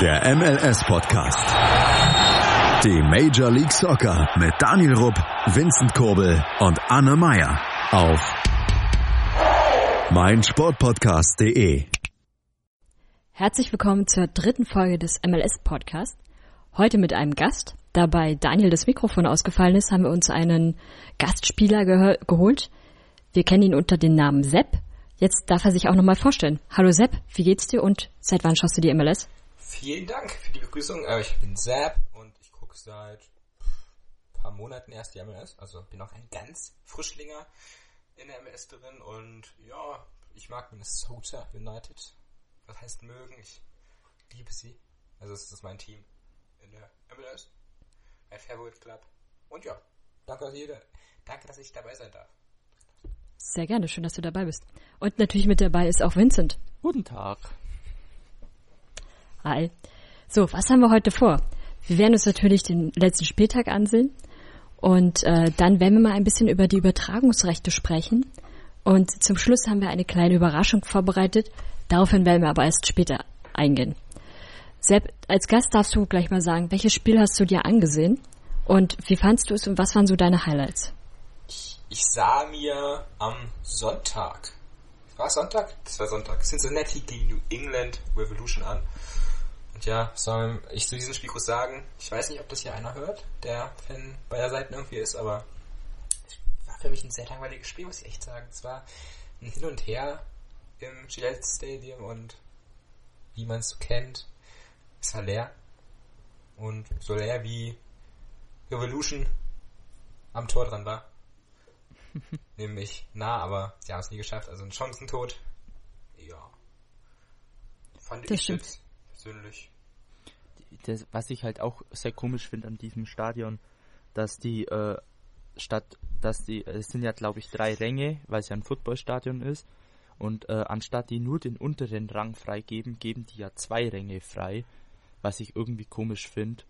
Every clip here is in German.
Der MLS-Podcast. Die Major League Soccer mit Daniel Rupp, Vincent Kurbel und Anne Meyer auf meinsportpodcast.de. Herzlich willkommen zur dritten Folge des MLS-Podcasts. Heute mit einem Gast. Da bei Daniel das Mikrofon ausgefallen ist, haben wir uns einen Gastspieler geh geholt. Wir kennen ihn unter dem Namen Sepp. Jetzt darf er sich auch nochmal vorstellen. Hallo Sepp, wie geht's dir und seit wann schaust du die MLS? Vielen Dank für die Begrüßung. Äh, ich bin Sepp und ich gucke seit ein paar Monaten erst die MLS. Also bin auch ein ganz Frischlinger in der MLS drin und ja, ich mag Minnesota United. Was heißt mögen? Ich liebe sie. Also es ist mein Team in der MLS. Mein Favorite Club. Und ja, danke, dass jeder, danke, dass ich dabei sein darf. Sehr gerne, schön, dass du dabei bist. Und natürlich mit dabei ist auch Vincent. Guten Tag. Hi. So, was haben wir heute vor? Wir werden uns natürlich den letzten Spieltag ansehen und äh, dann werden wir mal ein bisschen über die Übertragungsrechte sprechen. Und zum Schluss haben wir eine kleine Überraschung vorbereitet. Daraufhin werden wir aber erst später eingehen. Sepp, als Gast darfst du gleich mal sagen, welches Spiel hast du dir angesehen und wie fandst du es und was waren so deine Highlights? Ich, ich sah mir am Sonntag, war Sonntag? Das war Sonntag, Cincinnati gegen New England Revolution an. Und ja, soll ich zu diesem Spiel kurz sagen, ich weiß nicht, ob das hier einer hört, der Fan beider Seiten irgendwie ist, aber es war für mich ein sehr langweiliges Spiel, muss ich echt sagen. Es war ein Hin und Her im Gillette Stadium und wie man es so kennt, es war leer. Und so leer wie Revolution am Tor dran war. Nämlich nah, aber sie haben es nie geschafft. Also ein Chancentod. Ja. Fand Das ich stimmt. jetzt persönlich. Das, was ich halt auch sehr komisch finde an diesem Stadion, dass die äh, statt, dass die, es sind ja glaube ich drei Ränge, weil es ja ein Footballstadion ist, und äh, anstatt die nur den unteren Rang freigeben, geben die ja zwei Ränge frei, was ich irgendwie komisch finde.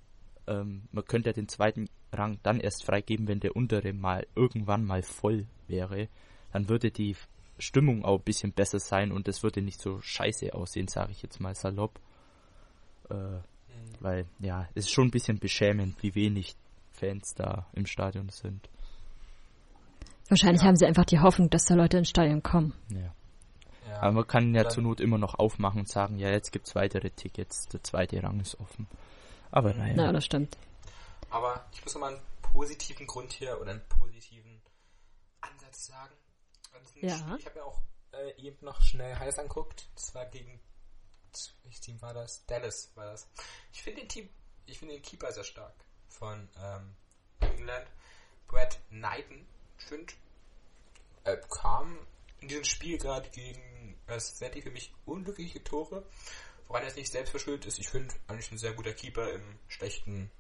Ähm, man könnte ja den zweiten Rang dann erst freigeben, wenn der untere mal irgendwann mal voll wäre. Dann würde die Stimmung auch ein bisschen besser sein und es würde nicht so scheiße aussehen, sage ich jetzt mal salopp. Äh, weil, ja, es ist schon ein bisschen beschämend, wie wenig Fans da im Stadion sind. Wahrscheinlich haben sie einfach die Hoffnung, dass da Leute ins Stadion kommen. Ja. Ja. Aber man kann ja Dann- zur Not immer noch aufmachen und sagen, ja, jetzt gibt's weitere Tickets, der zweite Rang ist offen. Aber naja. Na, das stimmt. Aber ich muss nochmal einen positiven Grund hier oder einen positiven Ansatz sagen. Ja. Spiel. Ich habe mir auch äh, eben noch schnell heiß anguckt. Das war gegen welches Team war das? Dallas war das. Ich finde den Team, ich finde den Keeper sehr stark von ähm, England. Brad Knighton, ich finde, äh, kam in diesem Spiel gerade gegen äh, Cincinnati für mich unglückliche Tore, woran er es nicht selbst verschuldet ist. Ich finde eigentlich ein sehr guter Keeper im schlechten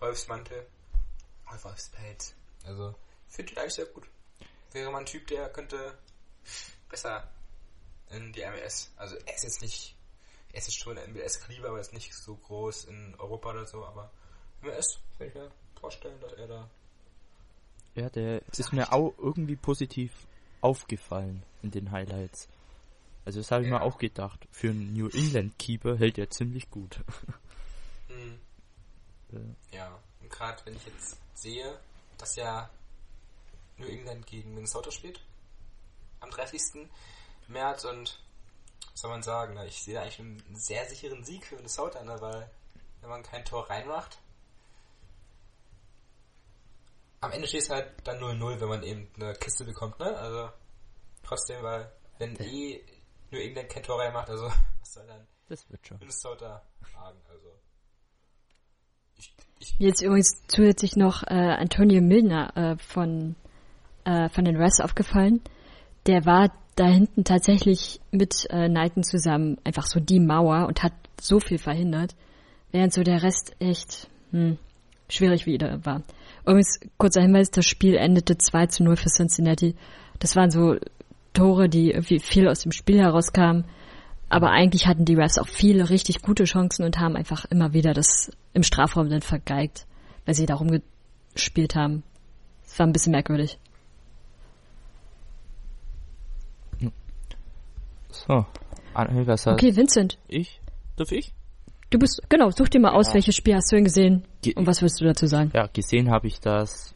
Wolfsmantel. Oder Wolfspelz. Also, finde ihn eigentlich sehr gut. Wäre mal ein Typ, der könnte besser in die MLS. Also, er ist jetzt nicht, er ist jetzt schon in MLS Kaliber, aber er ist nicht so groß in Europa oder so, aber MLS kann ich mir vorstellen, dass er da Ja, der ist mir auch irgendwie positiv aufgefallen in den Highlights. Also das habe ich Ja. mir auch gedacht. Für einen New England Keeper hält er ziemlich gut. Hm. Äh, Ja, und gerade wenn ich jetzt sehe, dass ja New England gegen Minnesota spielt, am 30. März und was soll man sagen, ne, ich sehe da eigentlich einen sehr sicheren Sieg für Minnesota, ne, weil wenn man kein Tor reinmacht, am Ende steht es halt dann 0-0, wenn man eben eine Kiste bekommt, ne? Also trotzdem, weil wenn eh New England kein Tor reinmacht, also was soll dann das wird schon. Minnesota sagen, also ich, ich Mir ist übrigens zusätzlich noch äh, Antonio Milner äh, von, äh, von den Reds aufgefallen. Der war da hinten tatsächlich mit äh, Knighton zusammen einfach so die Mauer und hat so viel verhindert, während so der Rest echt hm, schwierig wieder war. Übrigens, kurzer Hinweis, das Spiel endete 2 zu 0 für Cincinnati. Das waren so Tore, die irgendwie viel aus dem Spiel herauskamen. Aber eigentlich hatten die Refs auch viele richtig gute Chancen und haben einfach immer wieder das im Strafraum dann vergeigt, weil sie da rumgespielt haben. Es war ein bisschen merkwürdig. So, Anhöger sagt Okay, Vincent. ich. Darf ich? Du bist, genau, such dir mal aus, Ja. welches Spiel hast du denn gesehen Ge- und was willst du dazu sagen? Ja, gesehen habe ich das,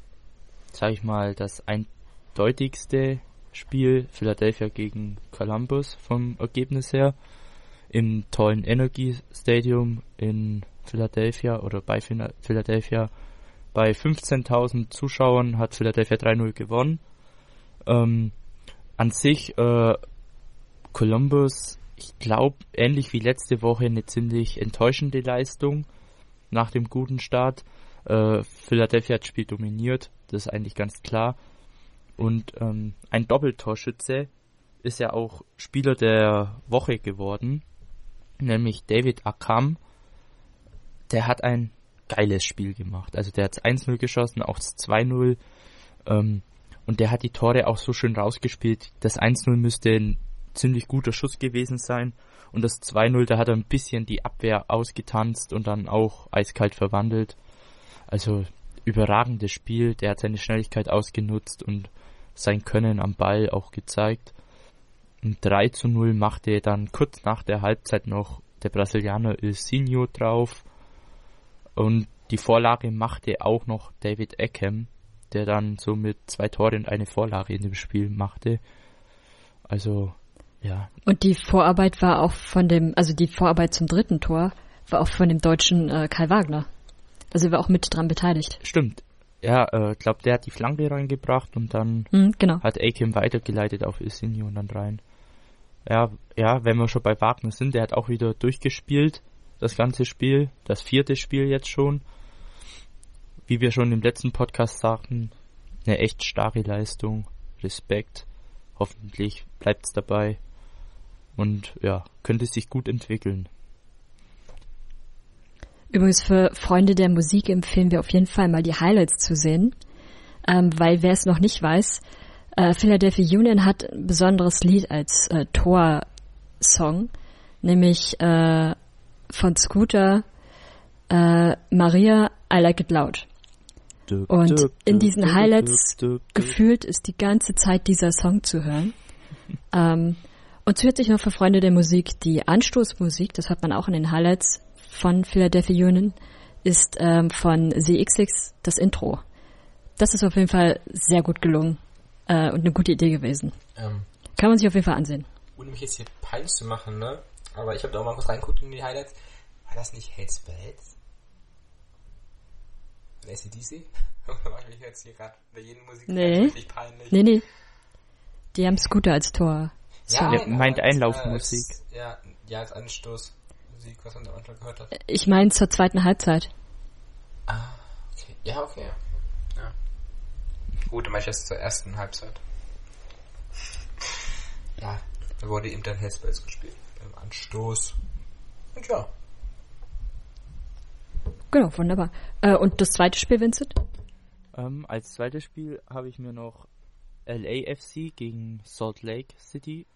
sag ich mal, das eindeutigste Spiel Philadelphia gegen Columbus vom Ergebnis her im tollen Energy Stadium in Philadelphia oder bei Phila- Philadelphia. Bei 15.000 Zuschauern hat Philadelphia 3-0 gewonnen. Ähm, an sich äh, Columbus, ich glaube, ähnlich wie letzte Woche eine ziemlich enttäuschende Leistung nach dem guten Start. Äh, Philadelphia hat das Spiel dominiert, das ist eigentlich ganz klar. Und ähm, ein Doppeltorschütze ist ja auch Spieler der Woche geworden, nämlich David Akam. Der hat ein geiles Spiel gemacht. Also der hat 1-0 geschossen, auch das 2-0. Ähm, und der hat die Tore auch so schön rausgespielt. Das 1-0 müsste ein ziemlich guter Schuss gewesen sein. Und das 2-0, da hat er ein bisschen die Abwehr ausgetanzt und dann auch eiskalt verwandelt. Also überragendes Spiel. Der hat seine Schnelligkeit ausgenutzt und sein Können am Ball auch gezeigt. Und 3 zu 0 machte dann kurz nach der Halbzeit noch der Brasilianer Ilsinho drauf. Und die Vorlage machte auch noch David Eckham, der dann somit zwei Tore und eine Vorlage in dem Spiel machte. Also, ja, Und die Vorarbeit war auch von dem, also die Vorarbeit zum dritten Tor war auch von dem deutschen äh, Kai Wagner. Da sind wir auch mit dran beteiligt. stimmt. Ja, äh, glaub, der hat die Flanke reingebracht und dann Hm, genau. hat Akim weitergeleitet auf Ilsinho und dann rein. Ja, ja, wenn wir schon bei Wagner sind, der hat auch wieder durchgespielt, das ganze Spiel, das vierte Spiel jetzt schon. Wie wir schon im letzten Podcast sagten, eine echt starke Leistung, Respekt. Hoffentlich bleibt's dabei und ja, könnte sich gut entwickeln. Übrigens für Freunde der Musik empfehlen wir auf jeden Fall mal die Highlights zu sehen, ähm, weil wer es noch nicht weiß, äh, Philadelphia Union hat ein besonderes Lied als äh, Tor-Song, nämlich äh, von Scooter äh, Maria I Like It Loud. Und in diesen Highlights Gefühlt ist die ganze Zeit dieser Song zu hören. ähm, und zusätzlich noch für Freunde der Musik die Anstoßmusik, das hat man auch in den Highlights von Philadelphia Union, ist ähm, von ZXX das Intro. Das ist auf jeden Fall sehr gut gelungen äh, und eine gute Idee gewesen. Ähm, Kann man sich auf jeden Fall ansehen. ohne mich jetzt hier peinlich zu machen, ne? Aber ich habe da auch mal kurz reingeguckt in die Highlights. War das nicht Hates Bells? Von ACDC? Mach ich mich jetzt hier gerade bei jedem Musik Nee. richtig peinlich. Nee, nee. Die haben Scooter als Tor. Song. Der meint Einlaufmusik. Als, ja, ja, als Anstoßmusik, was man am Anfang gehört hat. Ich meine zur zweiten Halbzeit. Ah, okay. Ja, okay. Ja. Gut, dann mach ich das zur ersten Halbzeit. Ja, da wurde eben dann Hellspells gespielt. Beim Anstoß. Und ja. Genau, wunderbar. Äh, und das zweite Spiel, Vincent? Ähm, als zweites Spiel habe ich mir noch LAFC gegen Salt Lake City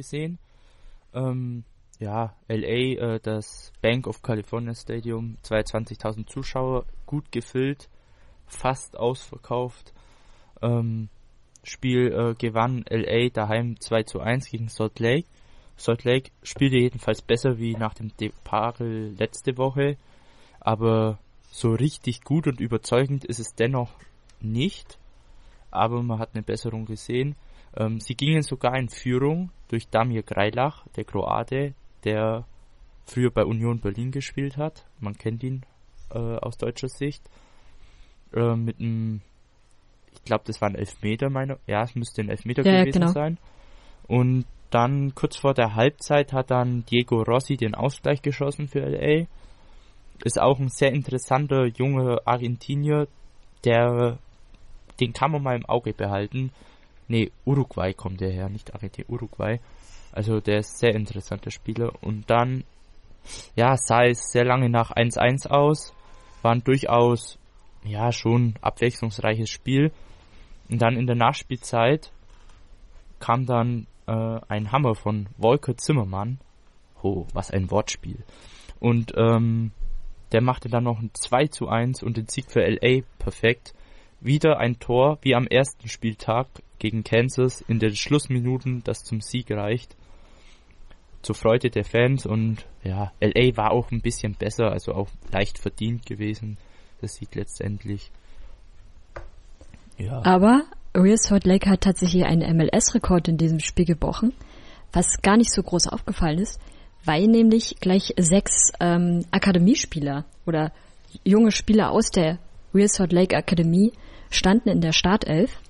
gesehen. Ähm, ja, LA, äh, das Bank of California Stadium, 22.000 Zuschauer, gut gefüllt, fast ausverkauft. Ähm, Spiel äh, gewann LA daheim 2 zu 1 gegen Salt Lake. Salt Lake spielte jedenfalls besser wie nach dem Debakel letzte Woche, aber so richtig gut und überzeugend ist es dennoch nicht. Aber man hat eine Besserung gesehen. Ähm, sie gingen sogar in Führung durch Damir Greilach, der Kroate, der früher bei Union Berlin gespielt hat. Man kennt ihn äh, aus deutscher Sicht. Äh, mit einem, ich glaube, das war ein Elfmeter, meine, ja, es müsste ein Elfmeter Ja, gewesen genau. sein. Und dann kurz vor der Halbzeit hat dann Diego Rossi den Ausgleich geschossen für LA. Ist auch ein sehr interessanter junger Argentinier, der den kann man mal im Auge behalten. Nee, Uruguay kommt der her, nicht Argentinien, Uruguay. Also der ist sehr interessanter Spieler. Und dann, ja, sah es sehr lange nach 1-1 aus. War ein durchaus, ja, schon abwechslungsreiches Spiel. Und dann in der Nachspielzeit kam dann äh, ein Hammer von Volker Zimmermann. Oh, was ein Wortspiel. Und ähm, der machte dann noch ein 2 zu 1 und den Sieg für LA perfekt. Wieder ein Tor wie am ersten Spieltag gegen Kansas in den Schlussminuten, das zum Sieg reicht. zur Freude der Fans und ja, LA war auch ein bisschen besser, also auch leicht verdient gewesen. Das sieht letztendlich. Ja. Aber Real Salt Lake hat tatsächlich einen MLS-Rekord in diesem Spiel gebrochen, was gar nicht so groß aufgefallen ist, weil nämlich gleich sechs ähm, Akademiespieler oder junge Spieler aus der Real Salt Lake Akademie standen in der Startelf.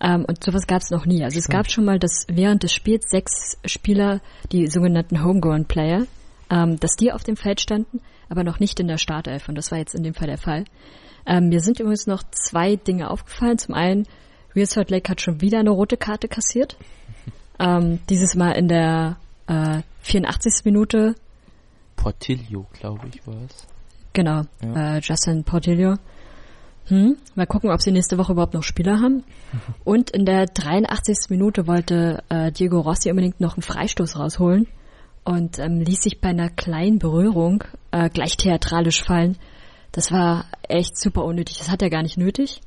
Ähm, und sowas gab es noch nie. Also Stimmt. es gab schon mal, dass während des Spiels sechs Spieler, die sogenannten Homegrown Player, ähm, dass die auf dem Feld standen, aber noch nicht in der Startelf. Und das war jetzt in dem Fall der Fall. Ähm, mir sind übrigens noch zwei Dinge aufgefallen. Zum einen, Real Salt Lake hat schon wieder eine rote Karte kassiert. Ähm, dieses Mal in der äh, 84. Minute. Portillo, glaube ich, war es. Genau, ja. äh, Justin Portillo. Hm, mal gucken, ob sie nächste Woche überhaupt noch Spieler haben. Und in der 83. Minute wollte äh, Diego Rossi unbedingt noch einen Freistoß rausholen und ähm, ließ sich bei einer kleinen Berührung äh, gleich theatralisch fallen. Das war echt super unnötig. Das hat er gar nicht nötig.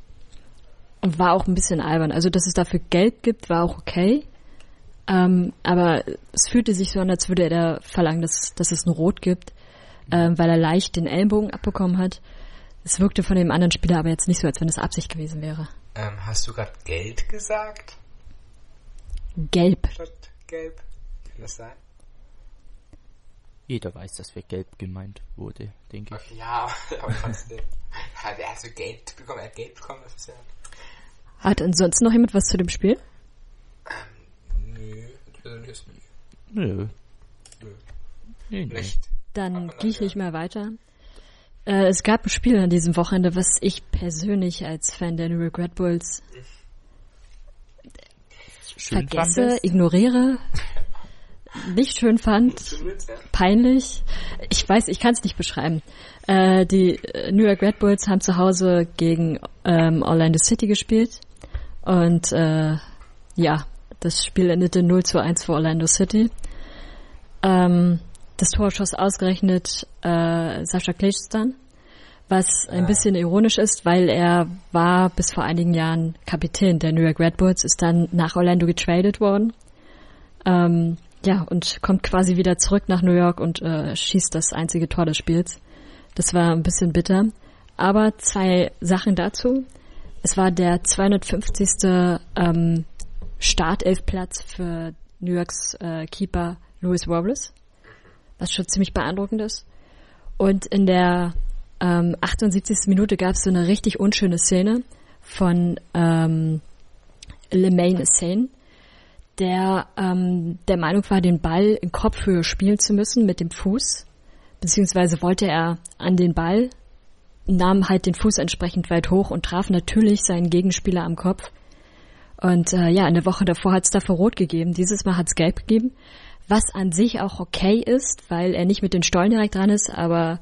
Und war auch ein bisschen albern. Also, dass es dafür Geld gibt, war auch okay. Ähm, aber es fühlte sich so an, als würde er da verlangen, dass, dass es ein Rot gibt, ähm, weil er leicht den Ellenbogen abbekommen hat. Es wirkte von dem anderen Spieler aber jetzt nicht so, als wenn es Absicht gewesen wäre. Ähm, hast du gerade Geld gesagt? Gelb. Statt gelb. Kann das sein? Jeder weiß, dass für gelb gemeint wurde, denke ich. Ja, aber trotzdem. hat er so Geld bekommen? Er hat Geld bekommen, das ist ja hat ansonsten noch jemand was zu dem Spiel? Ähm, nö, persönlich nicht. Nö. Nö. Nee, nicht. Dann gehe ich nicht mehr weiter. Äh, es gab ein Spiel an diesem Wochenende, was ich persönlich als Fan der New York Red Bulls schön vergesse, ignoriere, nicht schön fand, peinlich. Ich weiß, ich kann es nicht beschreiben. Äh, die New York Red Bulls haben zu Hause gegen ähm, Orlando City gespielt. Und äh, ja, das Spiel endete 0 zu 1 für Orlando City. Ähm, das Tor schoss ausgerechnet äh, Sascha Klejstan, was ein bisschen ironisch ist, weil er war bis vor einigen Jahren Kapitän der New York Red Bulls, ist dann nach Orlando getradet worden. Ähm, ja, und kommt quasi wieder zurück nach New York und äh, schießt das einzige Tor des Spiels. Das war ein bisschen bitter. Aber zwei Sachen dazu. Es war der 250. Ähm, Startelfplatz für New Yorks äh, Keeper Louis Robles, was schon ziemlich beeindruckend ist. Und in der ähm, 78. Minute gab es so eine richtig unschöne Szene von ähm, Lemaine Assane, der ähm, der Meinung war, den Ball in Kopfhöhe spielen zu müssen mit dem Fuß, beziehungsweise wollte er an den Ball nahm halt den Fuß entsprechend weit hoch und traf natürlich seinen Gegenspieler am Kopf. Und äh, ja, in der Woche davor hat es dafür rot gegeben. Dieses Mal hat es gelb gegeben, was an sich auch okay ist, weil er nicht mit den Stollen direkt dran ist, aber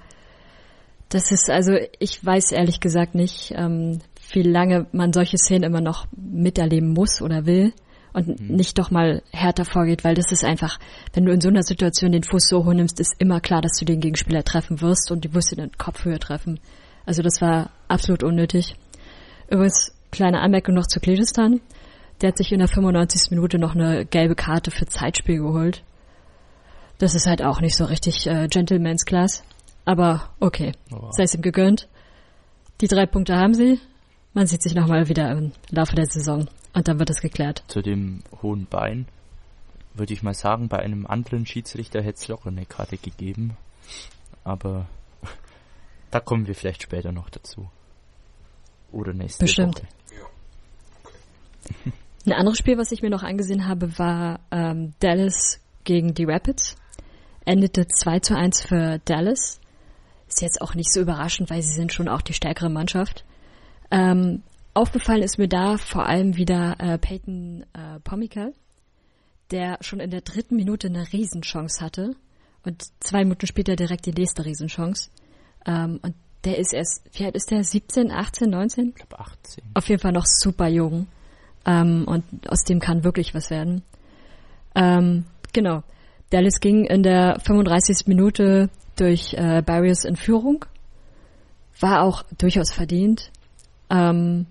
das ist, also ich weiß ehrlich gesagt nicht, ähm, wie lange man solche Szenen immer noch miterleben muss oder will und mhm. nicht doch mal härter vorgeht, weil das ist einfach, wenn du in so einer Situation den Fuß so hoch nimmst, ist immer klar, dass du den Gegenspieler treffen wirst und du wirst ihn in Kopfhöhe treffen. Also das war absolut unnötig. Übrigens, kleine Anmerkung noch zu Kledistan. Der hat sich in der 95. Minute noch eine gelbe Karte für Zeitspiel geholt. Das ist halt auch nicht so richtig äh, Gentleman's Class. Aber okay, oh. sei es ihm gegönnt. Die drei Punkte haben sie. Man sieht sich nochmal wieder im Laufe der Saison. Und dann wird es geklärt. Zu dem hohen Bein würde ich mal sagen, bei einem anderen Schiedsrichter hätte es locker eine Karte gegeben. Aber da kommen wir vielleicht später noch dazu. Oder nächste Bestimmt. Woche. Ein anderes Spiel, was ich mir noch angesehen habe, war ähm, Dallas gegen die Rapids. Endete 2 zu 1 für Dallas. Ist jetzt auch nicht so überraschend, weil sie sind schon auch die stärkere Mannschaft. Ähm, aufgefallen ist mir da vor allem wieder äh, Peyton äh, Pomical, der schon in der dritten Minute eine Riesenchance hatte und zwei Minuten später direkt die nächste Riesenchance. Ähm, und der ist erst, wie alt ist der? 17, 18, 19? Ich glaube 18. Auf jeden Fall noch super jung. Ähm, und aus dem kann wirklich was werden. Ähm, genau. Dallas ging in der 35. Minute durch äh, Barrios in Führung. War auch durchaus verdient. Ähm,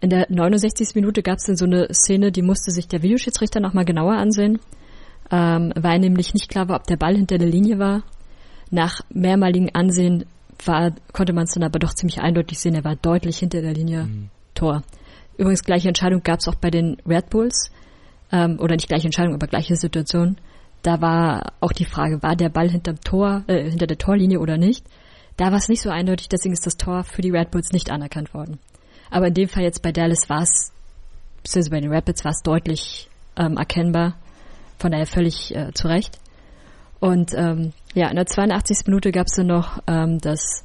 in der 69. Minute gab es dann so eine Szene, die musste sich der Videoschiedsrichter nochmal genauer ansehen. ähm, weil nämlich nicht klar war, ob der Ball hinter der Linie war. Nach mehrmaligen Ansehen war, konnte man es dann aber doch ziemlich eindeutig sehen, er war deutlich hinter der Linie Mhm. Tor. Übrigens gleiche Entscheidung gab es auch bei den Red Bulls, ähm, oder nicht gleiche Entscheidung, aber gleiche Situation. Da war auch die Frage, war der Ball hinterm Tor, äh, hinter der Torlinie oder nicht? Da war es nicht so eindeutig, deswegen ist das Tor für die Red Bulls nicht anerkannt worden. Aber in dem Fall jetzt bei Dallas war es, beziehungsweise bei den Rapids war es deutlich ähm, erkennbar, von daher völlig äh, zu Recht. Und ähm, ja, in der 82. Minute gab es dann noch ähm, das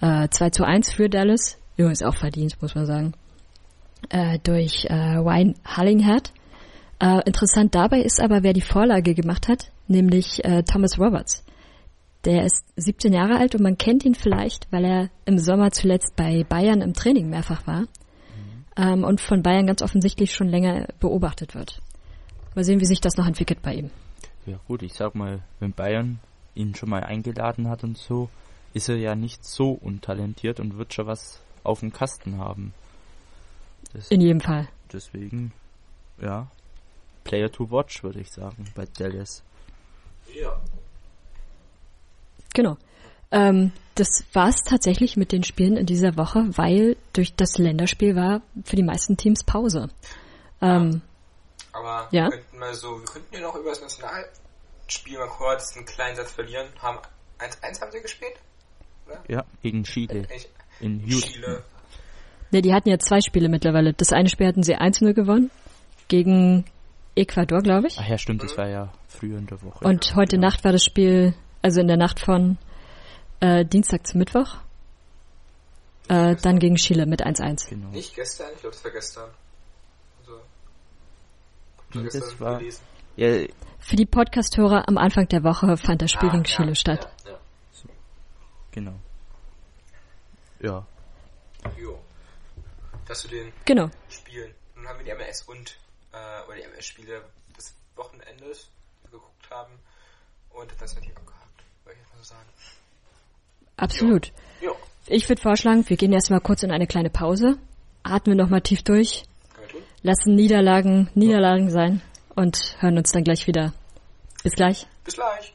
äh, 2 zu 1 für Dallas. Übrigens auch verdient, muss man sagen. Äh, durch äh, Wayne Hallinghead. Äh, interessant dabei ist aber, wer die Vorlage gemacht hat, nämlich äh, Thomas Roberts. Der ist 17 Jahre alt und man kennt ihn vielleicht, weil er im Sommer zuletzt bei Bayern im Training mehrfach war ähm, und von Bayern ganz offensichtlich schon länger beobachtet wird. Mal sehen, wie sich das noch entwickelt bei ihm. Ja gut, ich sag mal, wenn Bayern ihn schon mal eingeladen hat und so, ist er ja nicht so untalentiert und wird schon was auf dem Kasten haben. Das, In jedem Fall. deswegen, ja, Player to watch, würde ich sagen, bei Dallas. Ja. Genau. Ähm, das war es tatsächlich mit den Spielen in dieser Woche, weil durch das Länderspiel war für die meisten Teams Pause. Ähm, Aber Ja? wir könnten mal so, wir könnten ja noch über das Nationalspiel mal kurz einen kleinen Satz verlieren. Haben 1-1 haben sie gespielt? Ja, gegen Chile Ich, in Houston. Chile. ne, die hatten ja zwei Spiele mittlerweile. Das eine Spiel hatten sie 1-0 gewonnen gegen Ecuador, glaube ich. Ach ja, stimmt, das war ja früher in der Woche. Und heute Nacht war das Spiel, also in der Nacht von äh, Dienstag zu Mittwoch, äh, dann gegen Chile mit 1-1. Genau. Nicht gestern, ich glaube, es war gestern. Also, Nee, gestern das war- gelesen. Ja, Für die Podcast-Hörer am Anfang der Woche fand das Spiel Ah, gegen ja, Chile statt. Ja, ja. genau. Ja, Jo. Das zu den Genau. Spielen. Nun haben wir die MLS und äh, oder die MLS-Spiele des Wochenendes geguckt haben und das natürlich abgehakt, würde ich jetzt mal so sagen. Absolut. Jo, Ich würde vorschlagen, wir gehen erstmal kurz in eine kleine Pause, atmen nochmal tief durch, lassen Niederlagen Niederlagen sein und hören uns dann gleich wieder. Bis gleich. Bis gleich.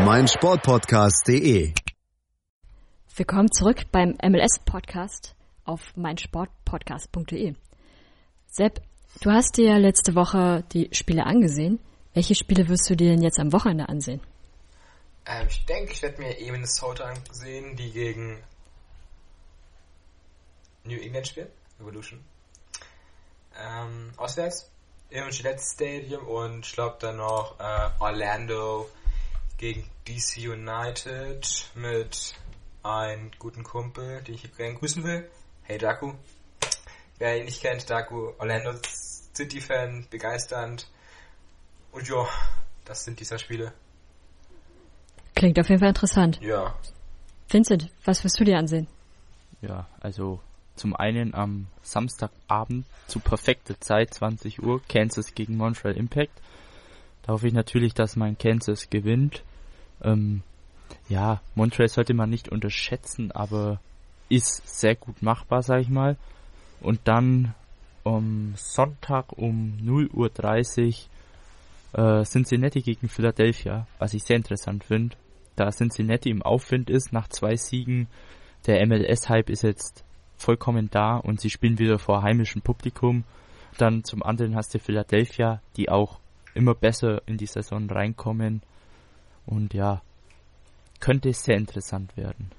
meinsportpodcast.de. Willkommen zurück beim MLS-Podcast auf meinsportpodcast.de. Sepp, du hast dir letzte Woche die Spiele angesehen. Welche Spiele wirst du dir denn jetzt am Wochenende ansehen? Ähm, ich denke, ich werde mir eh Minnesota ansehen, die gegen New England spielen. Evolution. Ähm, auswärts im Gillette Stadium und ich glaube dann noch äh, Orlando gegen DC United mit einem guten Kumpel, den ich hier gerne grüßen will. Hey Daku. Wer ihn nicht kennt, Daku, Orlando City-Fan, begeisternd. Und ja, das sind diese Spiele. Klingt auf jeden Fall interessant. Ja. Vincent, was wirst du dir ansehen? ja, also zum einen am Samstagabend zu perfekter Zeit, 20 Uhr, Kansas gegen Montreal Impact. Da hoffe ich natürlich, dass mein Kansas gewinnt. Ähm, ja, Montreal sollte man nicht unterschätzen, aber ist sehr gut machbar, sag ich mal. Und dann am Sonntag um 0.30 Uhr äh, Cincinnati gegen Philadelphia, was ich sehr interessant finde. Da Cincinnati im Aufwind ist nach zwei Siegen, der MLS-Hype ist jetzt vollkommen da und sie spielen wieder vor heimischem Publikum. Dann zum anderen hast du Philadelphia, die auch immer besser in die Saison reinkommen. Und ja, könnte sehr interessant werden.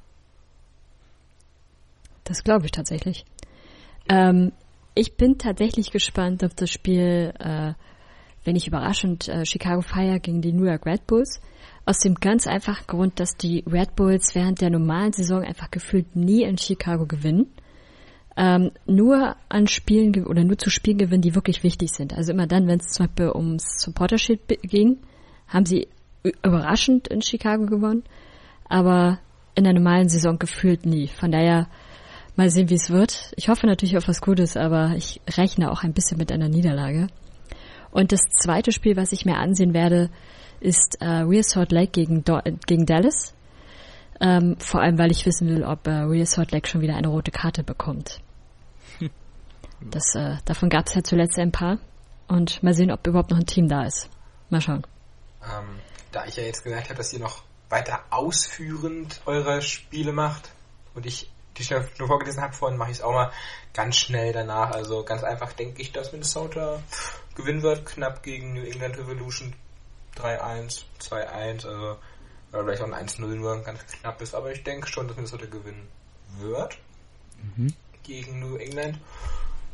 Das glaube ich tatsächlich. Ähm, ich bin tatsächlich gespannt auf das Spiel, äh, wenn nicht überraschend, äh, Chicago Fire gegen die New York Red Bulls. Aus dem ganz einfachen Grund, dass die Red Bulls während der normalen Saison einfach gefühlt nie in Chicago gewinnen. Ähm, nur an Spielen oder nur zu Spielen gewinnen, die wirklich wichtig sind. Also immer dann, wenn es zum Beispiel ums Supporter Shield ging, haben sie überraschend in Chicago gewonnen, aber in der normalen Saison gefühlt nie. Von daher mal sehen, wie es wird. Ich hoffe natürlich auf was Gutes, aber ich rechne auch ein bisschen mit einer Niederlage. Und das zweite Spiel, was ich mir ansehen werde, ist äh, Real Salt Lake gegen, Do gegen Dallas. Ähm, vor allem, weil ich wissen will, ob äh, Real Salt Lake schon wieder eine rote Karte bekommt. Das, äh, davon gab es ja zuletzt ein paar. Und mal sehen, ob überhaupt noch ein Team da ist. Mal schauen. Ähm, da ich ja jetzt gemerkt habe, dass ihr noch weiter ausführend eure Spiele macht und ich die ich nur vorgelesen habe vorhin, mache ich es auch mal ganz schnell danach. Also ganz einfach denke ich, dass Minnesota gewinnen wird, knapp gegen New England Revolution 3-1, 2-1, also oder vielleicht auch ein 1-0 nur ganz knapp ist, aber ich denke schon, dass Minnesota gewinnen wird mhm. gegen New England.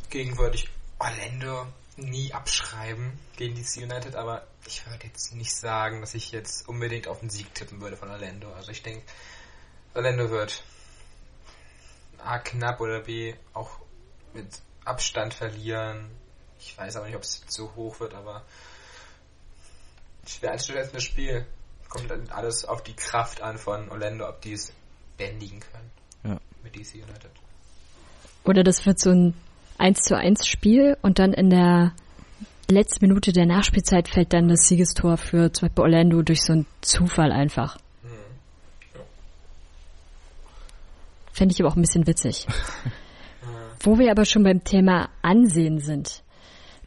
Gegen würde ich Orlando nie abschreiben gegen DC United, aber ich würde jetzt nicht sagen, dass ich jetzt unbedingt auf den Sieg tippen würde von Orlando. Also ich denke, Orlando wird A knapp oder B auch mit Abstand verlieren. Ich weiß aber nicht, ob es so hoch wird, aber schwer einzuschätzendes Spiel. Kommt dann alles auf die Kraft an von Orlando, ob die es bändigen können. Ja. Mit DC United. Oder das wird so ein 1 zu 1 Spiel und dann in der letzten Minute der Nachspielzeit fällt dann das Siegestor für zum Beispiel Orlando durch so einen Zufall einfach. Mhm. Ja. Fände ich aber auch ein bisschen witzig. Wo wir aber schon beim Thema Ansehen sind.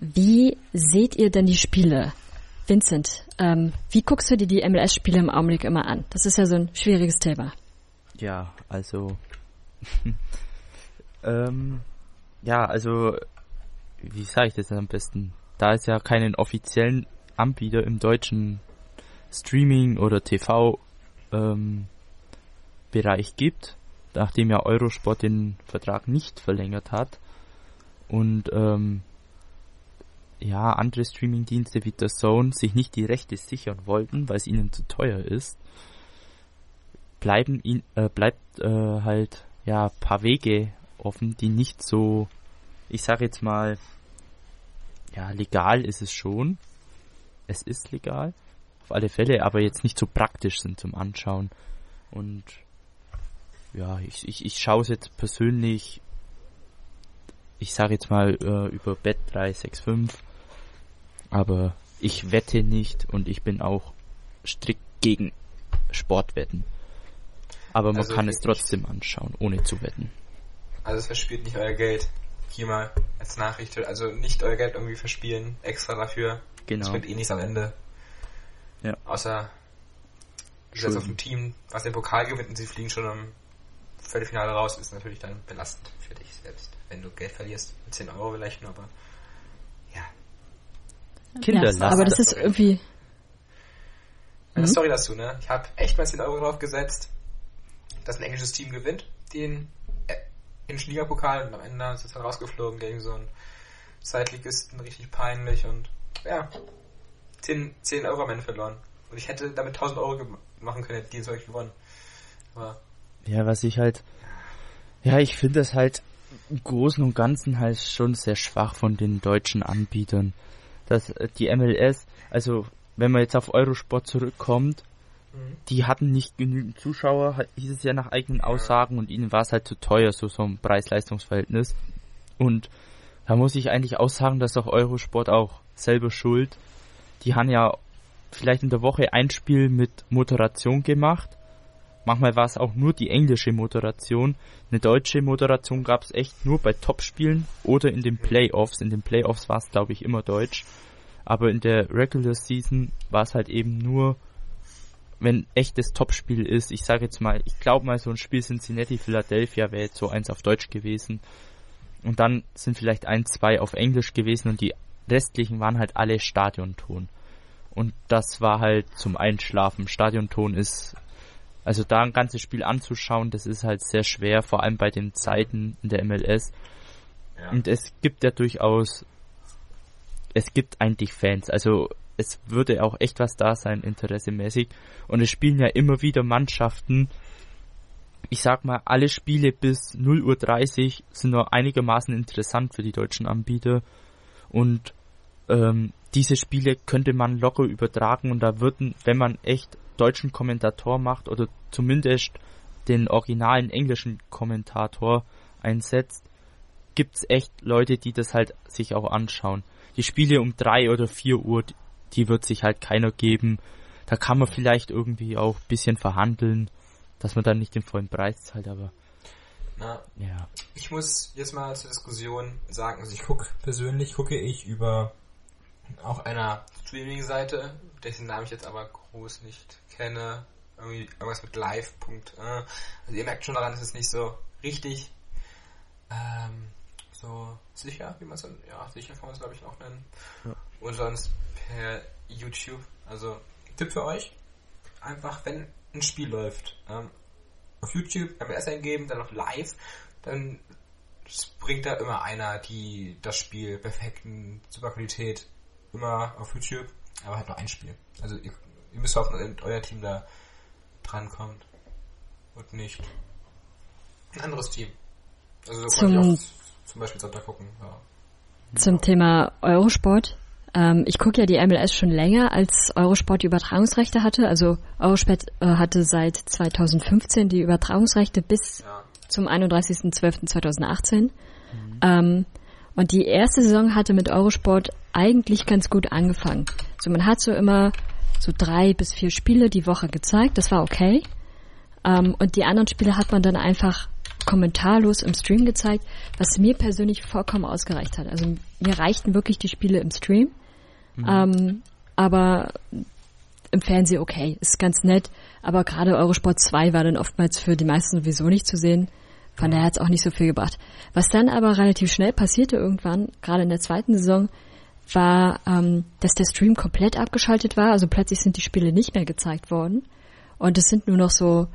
Wie seht ihr denn die Spiele? Vincent, ähm, wie guckst du dir die MLS-Spiele im Augenblick immer an? Das ist ja so ein schwieriges Thema. Ja, also ähm, ja, also, wie sage ich das am besten? Da es ja keinen offiziellen Anbieter im deutschen Streaming oder TV ähm, Bereich gibt, nachdem ja Eurosport den Vertrag nicht verlängert hat und ähm, ja, andere Streamingdienste wie The Zone sich nicht die Rechte sichern wollten, weil es ihnen zu teuer ist, bleiben ihn, äh, bleibt äh, halt ja paar Wege offen, die nicht so, ich sage jetzt mal, ja, legal ist es schon. Es ist legal, auf alle Fälle, aber jetzt nicht so praktisch sind zum Anschauen. Und ja, ich, ich, ich schaue es jetzt persönlich, ich sage jetzt mal äh, über Bet 365, aber ich wette nicht und ich bin auch strikt gegen Sportwetten. Aber man also kann es trotzdem anschauen, ohne zu wetten. Also verspielt nicht euer Geld. Hier mal als Nachricht. Also nicht euer Geld irgendwie verspielen, extra dafür. Genau. Das bringt eh nichts am Ende. Ja. Außer ihr seid auf dem Team, was den Pokal gewinnt und sie fliegen schon im Viertelfinale raus, ist natürlich dann belastend für dich selbst. Wenn du Geld verlierst, mit 10 Euro vielleicht nur, aber ja. Kinderlast. Ja, aber das ist irgendwie... Eine mhm. Story dazu, ne? Ich habe echt mal 10 Euro drauf gesetzt, dass ein englisches Team gewinnt, den in Liga-Pokal und am Ende ist es dann rausgeflogen gegen so einen Zweitligisten, richtig peinlich und ja, 10, 10 Euro am Ende verloren. Und ich hätte damit 1000 Euro machen können, hätte die so gewonnen. Aber ja, was ich halt, ja, ich finde das halt im Großen und Ganzen halt schon sehr schwach von den deutschen Anbietern. Dass äh, die MLS, also wenn man jetzt auf Eurosport zurückkommt, die hatten nicht genügend Zuschauer, hieß es ja nach eigenen Aussagen, und ihnen war es halt zu teuer, so so ein Preis-Leistungs-Verhältnis. Und da muss ich eigentlich auch sagen, dass auch Eurosport auch selber schuld. Die haben ja vielleicht in der Woche ein Spiel mit Moderation gemacht. Manchmal war es auch nur die englische Moderation. Eine deutsche Moderation gab es echt nur bei Topspielen oder in den Playoffs. In den Playoffs war es, glaube ich, immer deutsch. Aber in der Regular Season war es halt eben nur wenn echtes Topspiel ist, ich sage jetzt mal, ich glaube mal so ein Spiel Cincinnati Philadelphia wäre jetzt so eins auf Deutsch gewesen und dann sind vielleicht ein, zwei auf Englisch gewesen und die restlichen waren halt alle Stadionton. Und das war halt zum Einschlafen. Stadionton ist, also da ein ganzes Spiel anzuschauen, das ist halt sehr schwer, vor allem bei den Zeiten in der MLS. Ja. Und es gibt ja durchaus, es gibt eigentlich Fans. Also es würde auch echt was da sein, interessemäßig. Und es spielen ja immer wieder Mannschaften. Ich sag mal, alle Spiele bis 0.30 Uhr sind noch einigermaßen interessant für die deutschen Anbieter. Und ähm, diese Spiele könnte man locker übertragen und da würden, wenn man echt deutschen Kommentator macht oder zumindest den originalen englischen Kommentator einsetzt, gibt's echt Leute, die das halt sich auch anschauen. Die Spiele um drei oder vier Uhr, die wird sich halt keiner geben. Da kann man vielleicht irgendwie auch ein bisschen verhandeln, dass man dann nicht den vollen Preis zahlt, aber na, ja. Ich muss jetzt mal zur Diskussion sagen, also ich gucke persönlich gucke ich über auch einer Streaming-Seite, dessen Namen ich jetzt aber groß nicht kenne, irgendwie irgendwas mit live. Äh. Also ihr merkt schon daran, es ist nicht so richtig ähm, so sicher, wie man es ja sicher kann man es glaube ich auch nennen. Ja. Und sonst per YouTube. Also Tipp für euch: Einfach wenn ein Spiel läuft, ähm, auf YouTube MS eingeben, dann noch live, dann bringt da immer einer die das Spiel perfekt in super Qualität immer auf YouTube, aber halt nur ein Spiel. Also ihr, ihr müsst hoffen, dass euer Team da drankommt und nicht ein anderes Team. Also so zum, kann ich auch zum Beispiel Sonntag gucken. Ja. Zum Thema Eurosport ähm, ich gucke ja die MLS schon länger, als Eurosport die Übertragungsrechte hatte. Also Eurosport äh, hatte seit 2015 die Übertragungsrechte bis ja. zum 31.12.2018. Mhm. Ähm, und die erste Saison hatte mit Eurosport eigentlich ganz gut angefangen. So man hat so immer so drei bis vier Spiele die Woche gezeigt, das war okay. Ähm, und die anderen Spiele hat man dann einfach kommentarlos im Stream gezeigt, was mir persönlich vollkommen ausgereicht hat. Also mir reichten wirklich die Spiele im Stream. Mhm. Ähm, aber im Fernsehen okay, ist ganz nett. Aber gerade Eurosport 2 war dann oftmals für die meisten sowieso nicht zu sehen. Von daher hat es auch nicht so viel gebracht. Was dann aber relativ schnell passierte irgendwann, gerade in der zweiten Saison, war, ähm, dass der Stream komplett abgeschaltet war. Also plötzlich sind die Spiele nicht mehr gezeigt worden. Und es sind nur noch so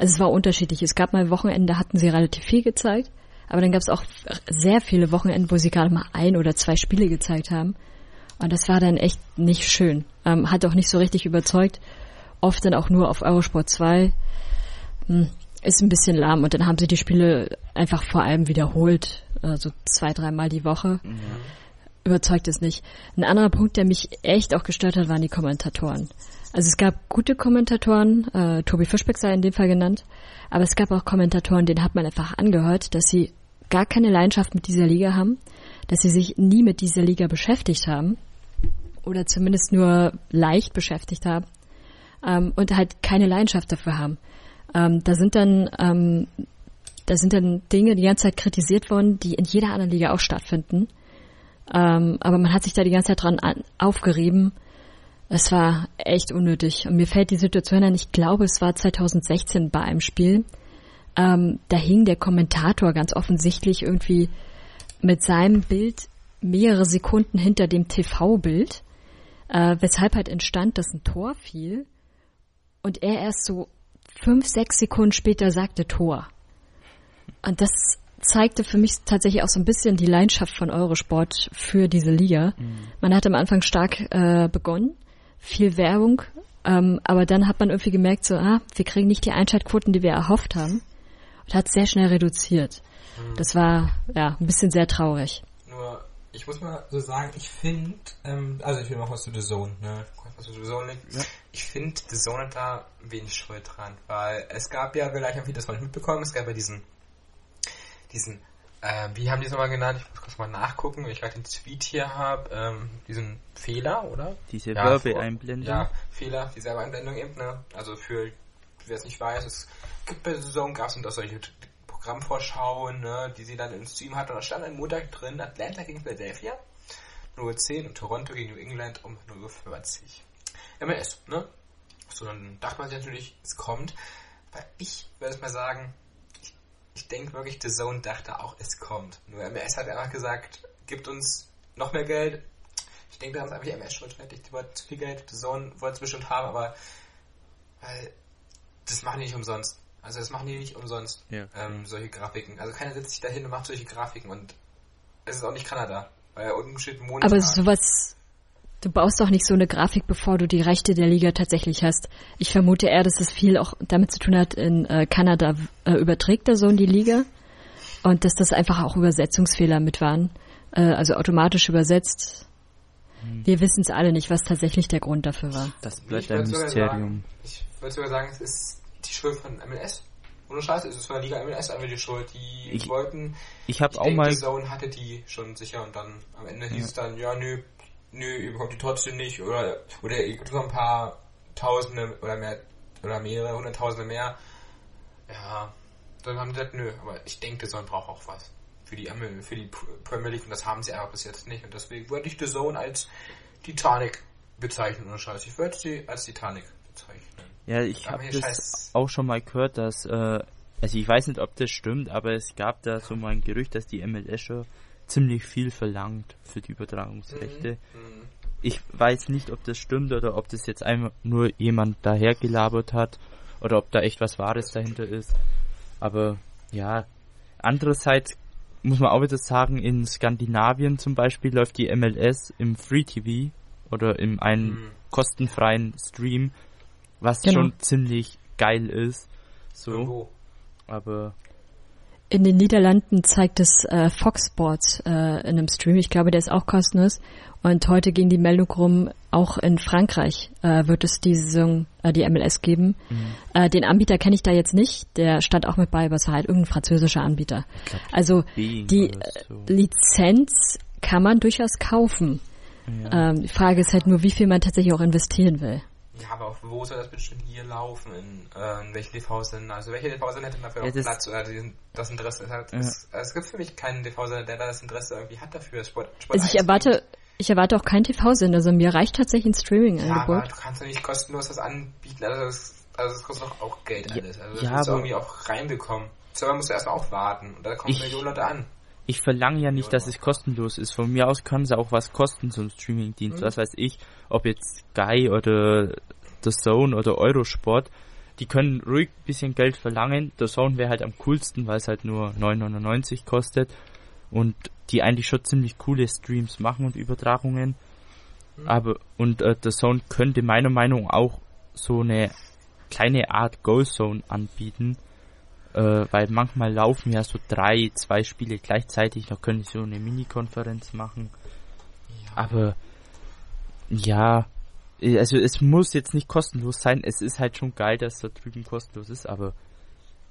also es war unterschiedlich. Es gab mal Wochenende, da hatten sie relativ viel gezeigt, aber dann gab es auch sehr viele Wochenenden, wo sie gerade mal ein oder zwei Spiele gezeigt haben. Und das war dann echt nicht schön. Ähm, hat auch nicht so richtig überzeugt. Oft dann auch nur auf Eurosport 2. Hm, ist ein bisschen lahm. Und dann haben sie die Spiele einfach vor allem wiederholt. Also zwei, dreimal die Woche. Mhm. Überzeugt es nicht. Ein anderer Punkt, der mich echt auch gestört hat, waren die Kommentatoren. Also es gab gute Kommentatoren, äh, Tobi Fischbeck sei in dem Fall genannt, aber es gab auch Kommentatoren, denen hat man einfach angehört, dass sie gar keine Leidenschaft mit dieser Liga haben, dass sie sich nie mit dieser Liga beschäftigt haben oder zumindest nur leicht beschäftigt haben ähm, und halt keine Leidenschaft dafür haben. Ähm, da sind dann ähm, da sind dann Dinge die ganze Zeit kritisiert worden, die in jeder anderen Liga auch stattfinden. Ähm, aber man hat sich da die ganze Zeit dran an, aufgerieben, es war echt unnötig. Und mir fällt die Situation an, ich glaube, es war 2016 bei einem Spiel. Ähm, da hing der Kommentator ganz offensichtlich irgendwie mit seinem Bild mehrere Sekunden hinter dem TV-Bild, äh, weshalb halt entstand, dass ein Tor fiel und er erst so fünf, sechs Sekunden später sagte Tor. Und das zeigte für mich tatsächlich auch so ein bisschen die Leidenschaft von Eurosport für diese Liga. Mhm. Man hat am Anfang stark äh, begonnen viel Werbung, ähm, aber dann hat man irgendwie gemerkt, so, ah, wir kriegen nicht die Einschaltquoten, die wir erhofft haben und hat sehr schnell reduziert. Mhm. Das war ja ein bisschen sehr traurig. Nur, ich muss mal so sagen, ich finde, ähm, also ich will noch was zu The Zone, ne? Was The Zone ja. Ich finde, The Zone hat da wenig Schuld dran, weil es gab ja, vielleicht haben viele das mal nicht mitbekommen, es gab ja diesen, diesen äh, wie haben die es nochmal genannt? Ich muss kurz mal nachgucken, wenn ich gerade den Tweet hier habe. Ähm, diesen Fehler, oder? Diese ja, Werbeeinblendung. Ja, Fehler, diese Werbeeinblendung eben, ne? Also für, wer es nicht weiß, es gibt bei Saison, gab es und solche Programmvorschauen, ne, die sie dann im Stream hat. Und da stand ein Montag drin, Atlanta gegen Philadelphia, 0 10 und Toronto gegen New England um 0 40. MLS, ne? So, dann dachte man sich natürlich, es kommt. Weil ich würde es mal sagen, ich denke wirklich, The Zone dachte auch, es kommt. Nur MS hat einfach gesagt, gibt uns noch mehr Geld. Ich denke, da haben es einfach MS schon fertig. Die wollten zu viel Geld. The Zone wollte es bestimmt haben, aber weil das machen die nicht umsonst. Also das machen die nicht umsonst, ja. ähm, solche Grafiken. Also keiner setzt sich dahin und macht solche Grafiken und es ist auch nicht Kanada, weil unten steht Montag. Aber sowas Du baust doch nicht so eine Grafik, bevor du die Rechte der Liga tatsächlich hast. Ich vermute eher, dass es viel auch damit zu tun hat, in äh, Kanada äh, überträgt der Sohn die Liga und dass das einfach auch Übersetzungsfehler mit waren. Äh, also automatisch übersetzt. hm. wir wissen es alle nicht, was tatsächlich der Grund dafür war. Das bleibt ein Mysterium. Sagen, ich würde sogar sagen, es ist die Schuld von MLS. Ohne Scheiß, es ist von der Liga MLS einfach die Schuld. Die ich, wollten. Ich habe auch denke, mal. Zone hatte die schon sicher und dann am Ende hieß es dann, ja, nö, nö, ihr bekommt die trotzdem nicht oder oder ihr kriegt noch ein paar Tausende oder mehr oder mehrere Hunderttausende mehr. Ja, dann haben sie gesagt, nö, aber ich denke, Zone braucht auch was für die für die Premier League und das haben sie aber bis jetzt nicht und deswegen würde ich The Zone als Titanic bezeichnen oder Scheiß. Ich würde sie als Titanic bezeichnen. Ja, ich habe das Scheiß. auch schon mal gehört, dass äh, also ich weiß nicht, ob das stimmt, aber es gab da so mal ein Gerücht, dass die MLS schon ziemlich viel verlangt für die Übertragungsrechte. Mhm. Ich weiß nicht, ob das stimmt oder ob das jetzt einfach nur jemand dahergelabert hat oder ob da echt was Wahres dahinter ist. Aber ja, andererseits muss man auch wieder sagen, in Skandinavien zum Beispiel läuft die MLS im Free TV oder in einem mhm. kostenfreien Stream, was genau. schon ziemlich geil ist. So. Aber in den Niederlanden zeigt es äh, Fox Sports äh, in einem Stream. Ich glaube, der ist auch kostenlos. Und heute ging die Meldung rum, auch in Frankreich äh, wird es die Saison äh, die MLS geben. Mhm. Äh, den Anbieter kenne ich da jetzt nicht. Der stand auch mit bei, aber es war halt irgendein französischer Anbieter. Glaub, also die so. Lizenz kann man durchaus kaufen. Ja. Ähm, die Frage ist halt nur, wie viel man tatsächlich auch investieren will. Ja, aber wo soll das bestimmt hier laufen? In, äh, in welche TV-Sender? Also welche TV-Sender hätte dafür ja, Platz oder die, das Interesse? Es, hat, ja. es, es, gibt für mich keinen TV-Sender, der da das Interesse irgendwie hat dafür. Sport, Sport also ich erwarte, ich erwarte auch keinen TV-Sender, also mir reicht tatsächlich ein Streaming-Angebot. Ja, aber du kannst ja nicht kostenlos das anbieten, also das, also das kostet doch auch Geld alles. Also das ja, musst du irgendwie auch reinbekommen. Server musst du erstmal auch warten und da kommen Millionen Leute an. Ich verlange ja nicht, dass es kostenlos ist. Von mir aus kann es auch was kosten zum Streaming-Dienst. Mhm. Was weiß ich, ob jetzt Sky oder The Zone oder Eurosport, die können ruhig ein bisschen Geld verlangen. The Zone wäre halt am coolsten, weil es halt nur 9,99 kostet und die eigentlich schon ziemlich coole Streams machen und Übertragungen. Mhm. Aber und äh, The Zone könnte meiner Meinung nach auch so eine kleine Art Goal Zone anbieten, äh, weil manchmal laufen ja so drei, zwei Spiele gleichzeitig, da können sie so eine Mini-Konferenz machen. Ja. Aber ja, also es muss jetzt nicht kostenlos sein. Es ist halt schon geil, dass da drüben kostenlos ist, aber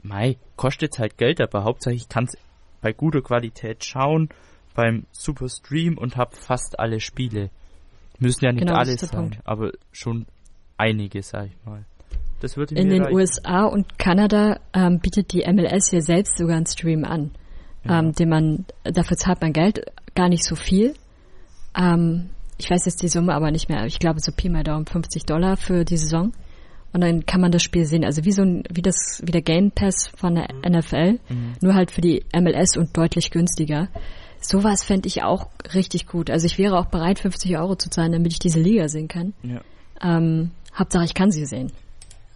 Mai, kostet halt Geld, aber Hauptsache ich kann es bei guter Qualität schauen, beim Super Stream und habe fast alle Spiele. Müssen ja nicht genau, alle sein, Punkt. aber schon einige, sag ich mal. In den reichen. USA und Kanada ähm, bietet die MLS hier selbst sogar einen Stream an, ja. ähm, den man dafür zahlt man Geld, gar nicht so viel. Ähm, ich weiß jetzt die Summe aber nicht mehr. Ich glaube so Pi mal Daumen 50 Dollar für die Saison. Und dann kann man das Spiel sehen. Also wie so ein, wie das, wie der Game Pass von der mhm. NFL. Mhm. Nur halt für die MLS und deutlich günstiger. Sowas fände ich auch richtig gut. Also ich wäre auch bereit, 50 Euro zu zahlen, damit ich diese Liga sehen kann. Ja. Ähm, Hauptsache ich kann sie sehen.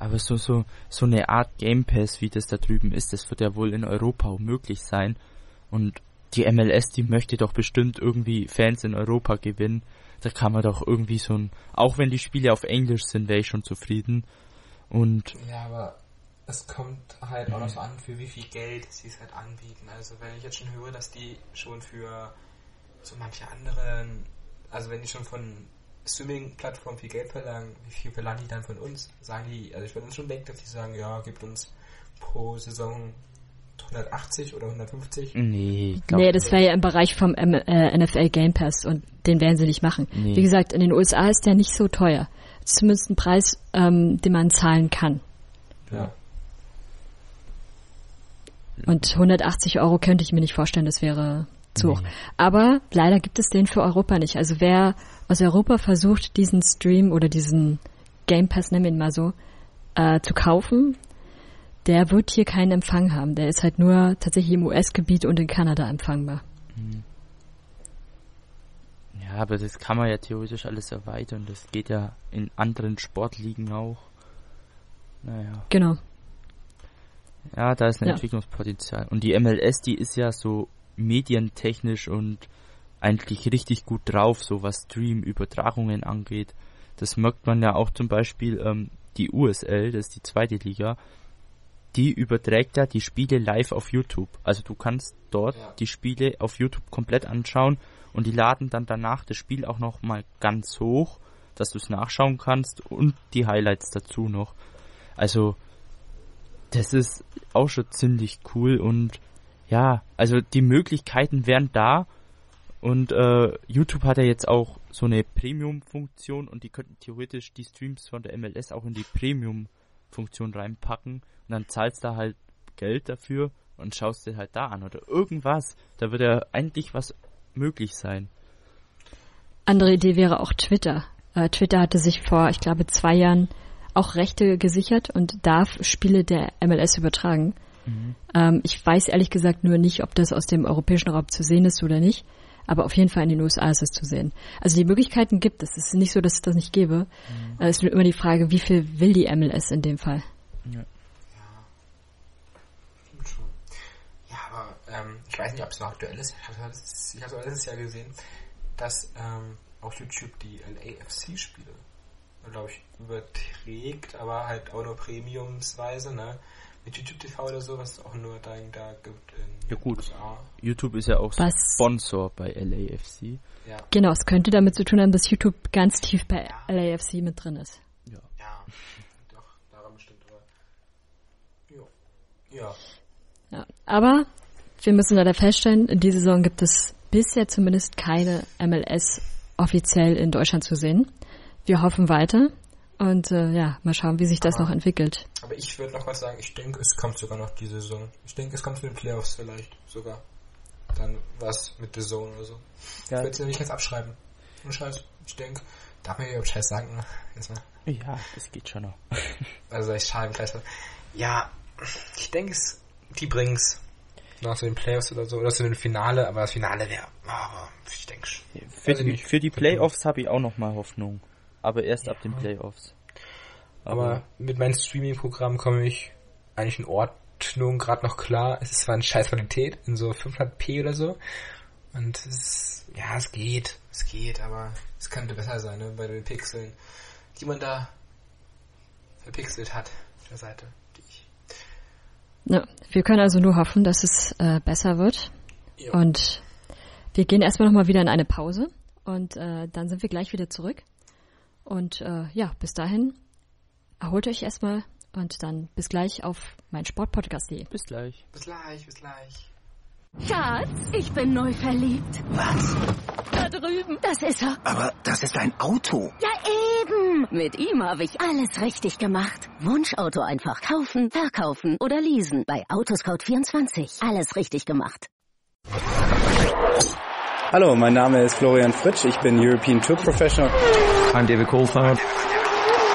Aber so, so, so eine Art Game Pass, wie das da drüben ist, das wird ja wohl in Europa auch möglich sein. Und die MLS, die möchte doch bestimmt irgendwie Fans in Europa gewinnen da kann man doch irgendwie so ein, auch wenn die Spiele auf Englisch sind, wäre ich schon zufrieden. Und. Ja, aber es kommt halt auch noch an, für wie viel Geld sie es halt anbieten. Also wenn ich jetzt schon höre, dass die schon für so manche anderen, also wenn die schon von Streaming-Plattformen viel Geld verlangen, wie viel verlangen die dann von uns? Sagen die, also ich würde uns schon denken, dass die sagen, ja, gibt uns pro Saison 180 oder 150? Nee, ich Nee, das wäre ja im Bereich vom M äh, NFL Game Pass und den werden sie nicht machen. Nee. Wie gesagt, in den USA ist der nicht so teuer. Zumindest ein Preis, ähm, den man zahlen kann. Ja. Und 180 Euro könnte ich mir nicht vorstellen, das wäre zu hoch. Aber leider gibt es den für Europa nicht. Also wer aus Europa versucht, diesen Stream oder diesen Game Pass, nennen wir ihn mal so, äh, zu kaufen, der wird hier keinen Empfang haben. Der ist halt nur tatsächlich im US-Gebiet und in Kanada empfangbar. Hm. Ja, aber das kann man ja theoretisch alles erweitern. Das geht ja in anderen Sportligen auch. Naja. Genau. Ja, da ist ein ja. Entwicklungspotenzial. Und die MLS, die ist ja so medientechnisch und eigentlich richtig gut drauf, so was Stream-Übertragungen angeht. Das merkt man ja auch zum Beispiel ähm, die USL, das ist die zweite Liga die überträgt ja die Spiele live auf YouTube. Also du kannst dort ja. die Spiele auf YouTube komplett anschauen und die laden dann danach das Spiel auch noch mal ganz hoch, dass du es nachschauen kannst und die Highlights dazu noch. Also das ist auch schon ziemlich cool und ja, also die Möglichkeiten wären da und äh, YouTube hat ja jetzt auch so eine Premium-Funktion und die könnten theoretisch die Streams von der MLS auch in die Premium-Funktion reinpacken und dann zahlst du halt Geld dafür und schaust dir halt da an oder irgendwas. Da wird ja eigentlich was möglich sein. Andere Idee wäre auch Twitter. Äh, Twitter hatte sich vor, ich glaube, zwei Jahren auch Rechte gesichert und darf Spiele der MLS übertragen. Mhm. Ähm, ich weiß ehrlich gesagt nur nicht, ob das aus dem europäischen Raum zu sehen ist oder nicht. Aber auf jeden Fall in den USA ist es zu sehen. Also die Möglichkeiten gibt es. Es ist nicht so, dass es das nicht gäbe. Mhm. Es ist nur immer die Frage, wie viel will die MLS in dem Fall? Ja. ähm, ich weiß nicht, ob es noch aktuell ist, ich habe es letztes Jahr gesehen, dass ähm, auf YouTube die LAFC-Spiele, glaube ich, überträgt, aber halt auch nur Premiumsweise, ne? Mit YouTube TV oder so, was es auch nur da, da gibt in ja, gut. USA. YouTube ist ja auch was? Sponsor bei LAFC. Ja. Genau, es könnte damit zu tun haben, dass YouTube ganz tief bei ja. LAFC mit drin ist. Ja. Ja, doch, daran bestimmt, aber. Ja. ja. Aber wir müssen leider feststellen, in dieser Saison gibt es bisher zumindest keine MLS offiziell in Deutschland zu sehen. Wir hoffen weiter und äh, ja, mal schauen, wie sich das aber, noch entwickelt. Aber ich würde noch was sagen, ich denke, es kommt sogar noch diese Saison. Ich denke, es kommt für den Playoffs vielleicht sogar. Dann was mit The Zone oder so. Ja. Ich würde es ja nicht jetzt abschreiben. Und Scheiß, ich denke, darf man überhaupt Scheiß sagen? Ne? Erstmal. Ja, es geht schon noch. also ich schade gleich. Ja, ich denke, es, die bringen's nach so den Playoffs oder so, oder zu dem Finale, aber das Finale wäre, oh, ich denke schon. Für, die, für die Playoffs habe ich auch noch mal Hoffnung, aber erst ja. ab den Playoffs. Aber, aber mit meinem Streaming-Programm komme ich eigentlich in Ordnung gerade noch klar. Es ist zwar eine scheiß Qualität, in so 500p oder so. Und es ist, ja, es geht, es geht, aber es könnte besser sein, ne, bei den Pixeln, die man da verpixelt hat auf der Seite. Ja, wir können also nur hoffen, dass es äh, besser wird. Ja. Und wir gehen erstmal nochmal wieder in eine Pause und äh, dann sind wir gleich wieder zurück. Und äh, ja, bis dahin erholt euch erstmal und dann bis gleich auf mein Sportpodcast.de. Bis gleich. Bis gleich, bis gleich. Schatz, ich bin neu verliebt. Was? Da drüben. Das ist er. Aber das ist ein Auto. Ja, eben. Mit ihm habe ich alles richtig gemacht. Wunschauto einfach kaufen, verkaufen oder leasen. Bei Autoscout24. Alles richtig gemacht. Hallo, mein Name ist Florian Fritsch. Ich bin European Tour Professional. I'm David Coulthard.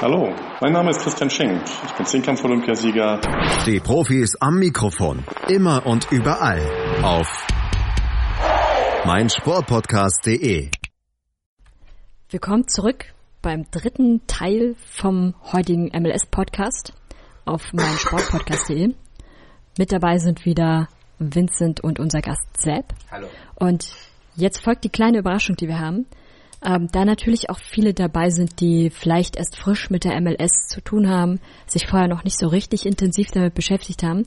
Hallo, mein Name ist Christian Schenk. Ich bin Zehnkampf-Olympiasieger. Die Profis am Mikrofon. Immer und überall. Auf meinsportpodcast.de. Willkommen zurück beim dritten Teil vom heutigen MLS-Podcast auf meinsportpodcast.de. Mit dabei sind wieder Vincent und unser Gast Sepp. Hallo. Und jetzt folgt die kleine Überraschung, die wir haben. Ähm, da natürlich auch viele dabei sind, die vielleicht erst frisch mit der MLS zu tun haben, sich vorher noch nicht so richtig intensiv damit beschäftigt haben,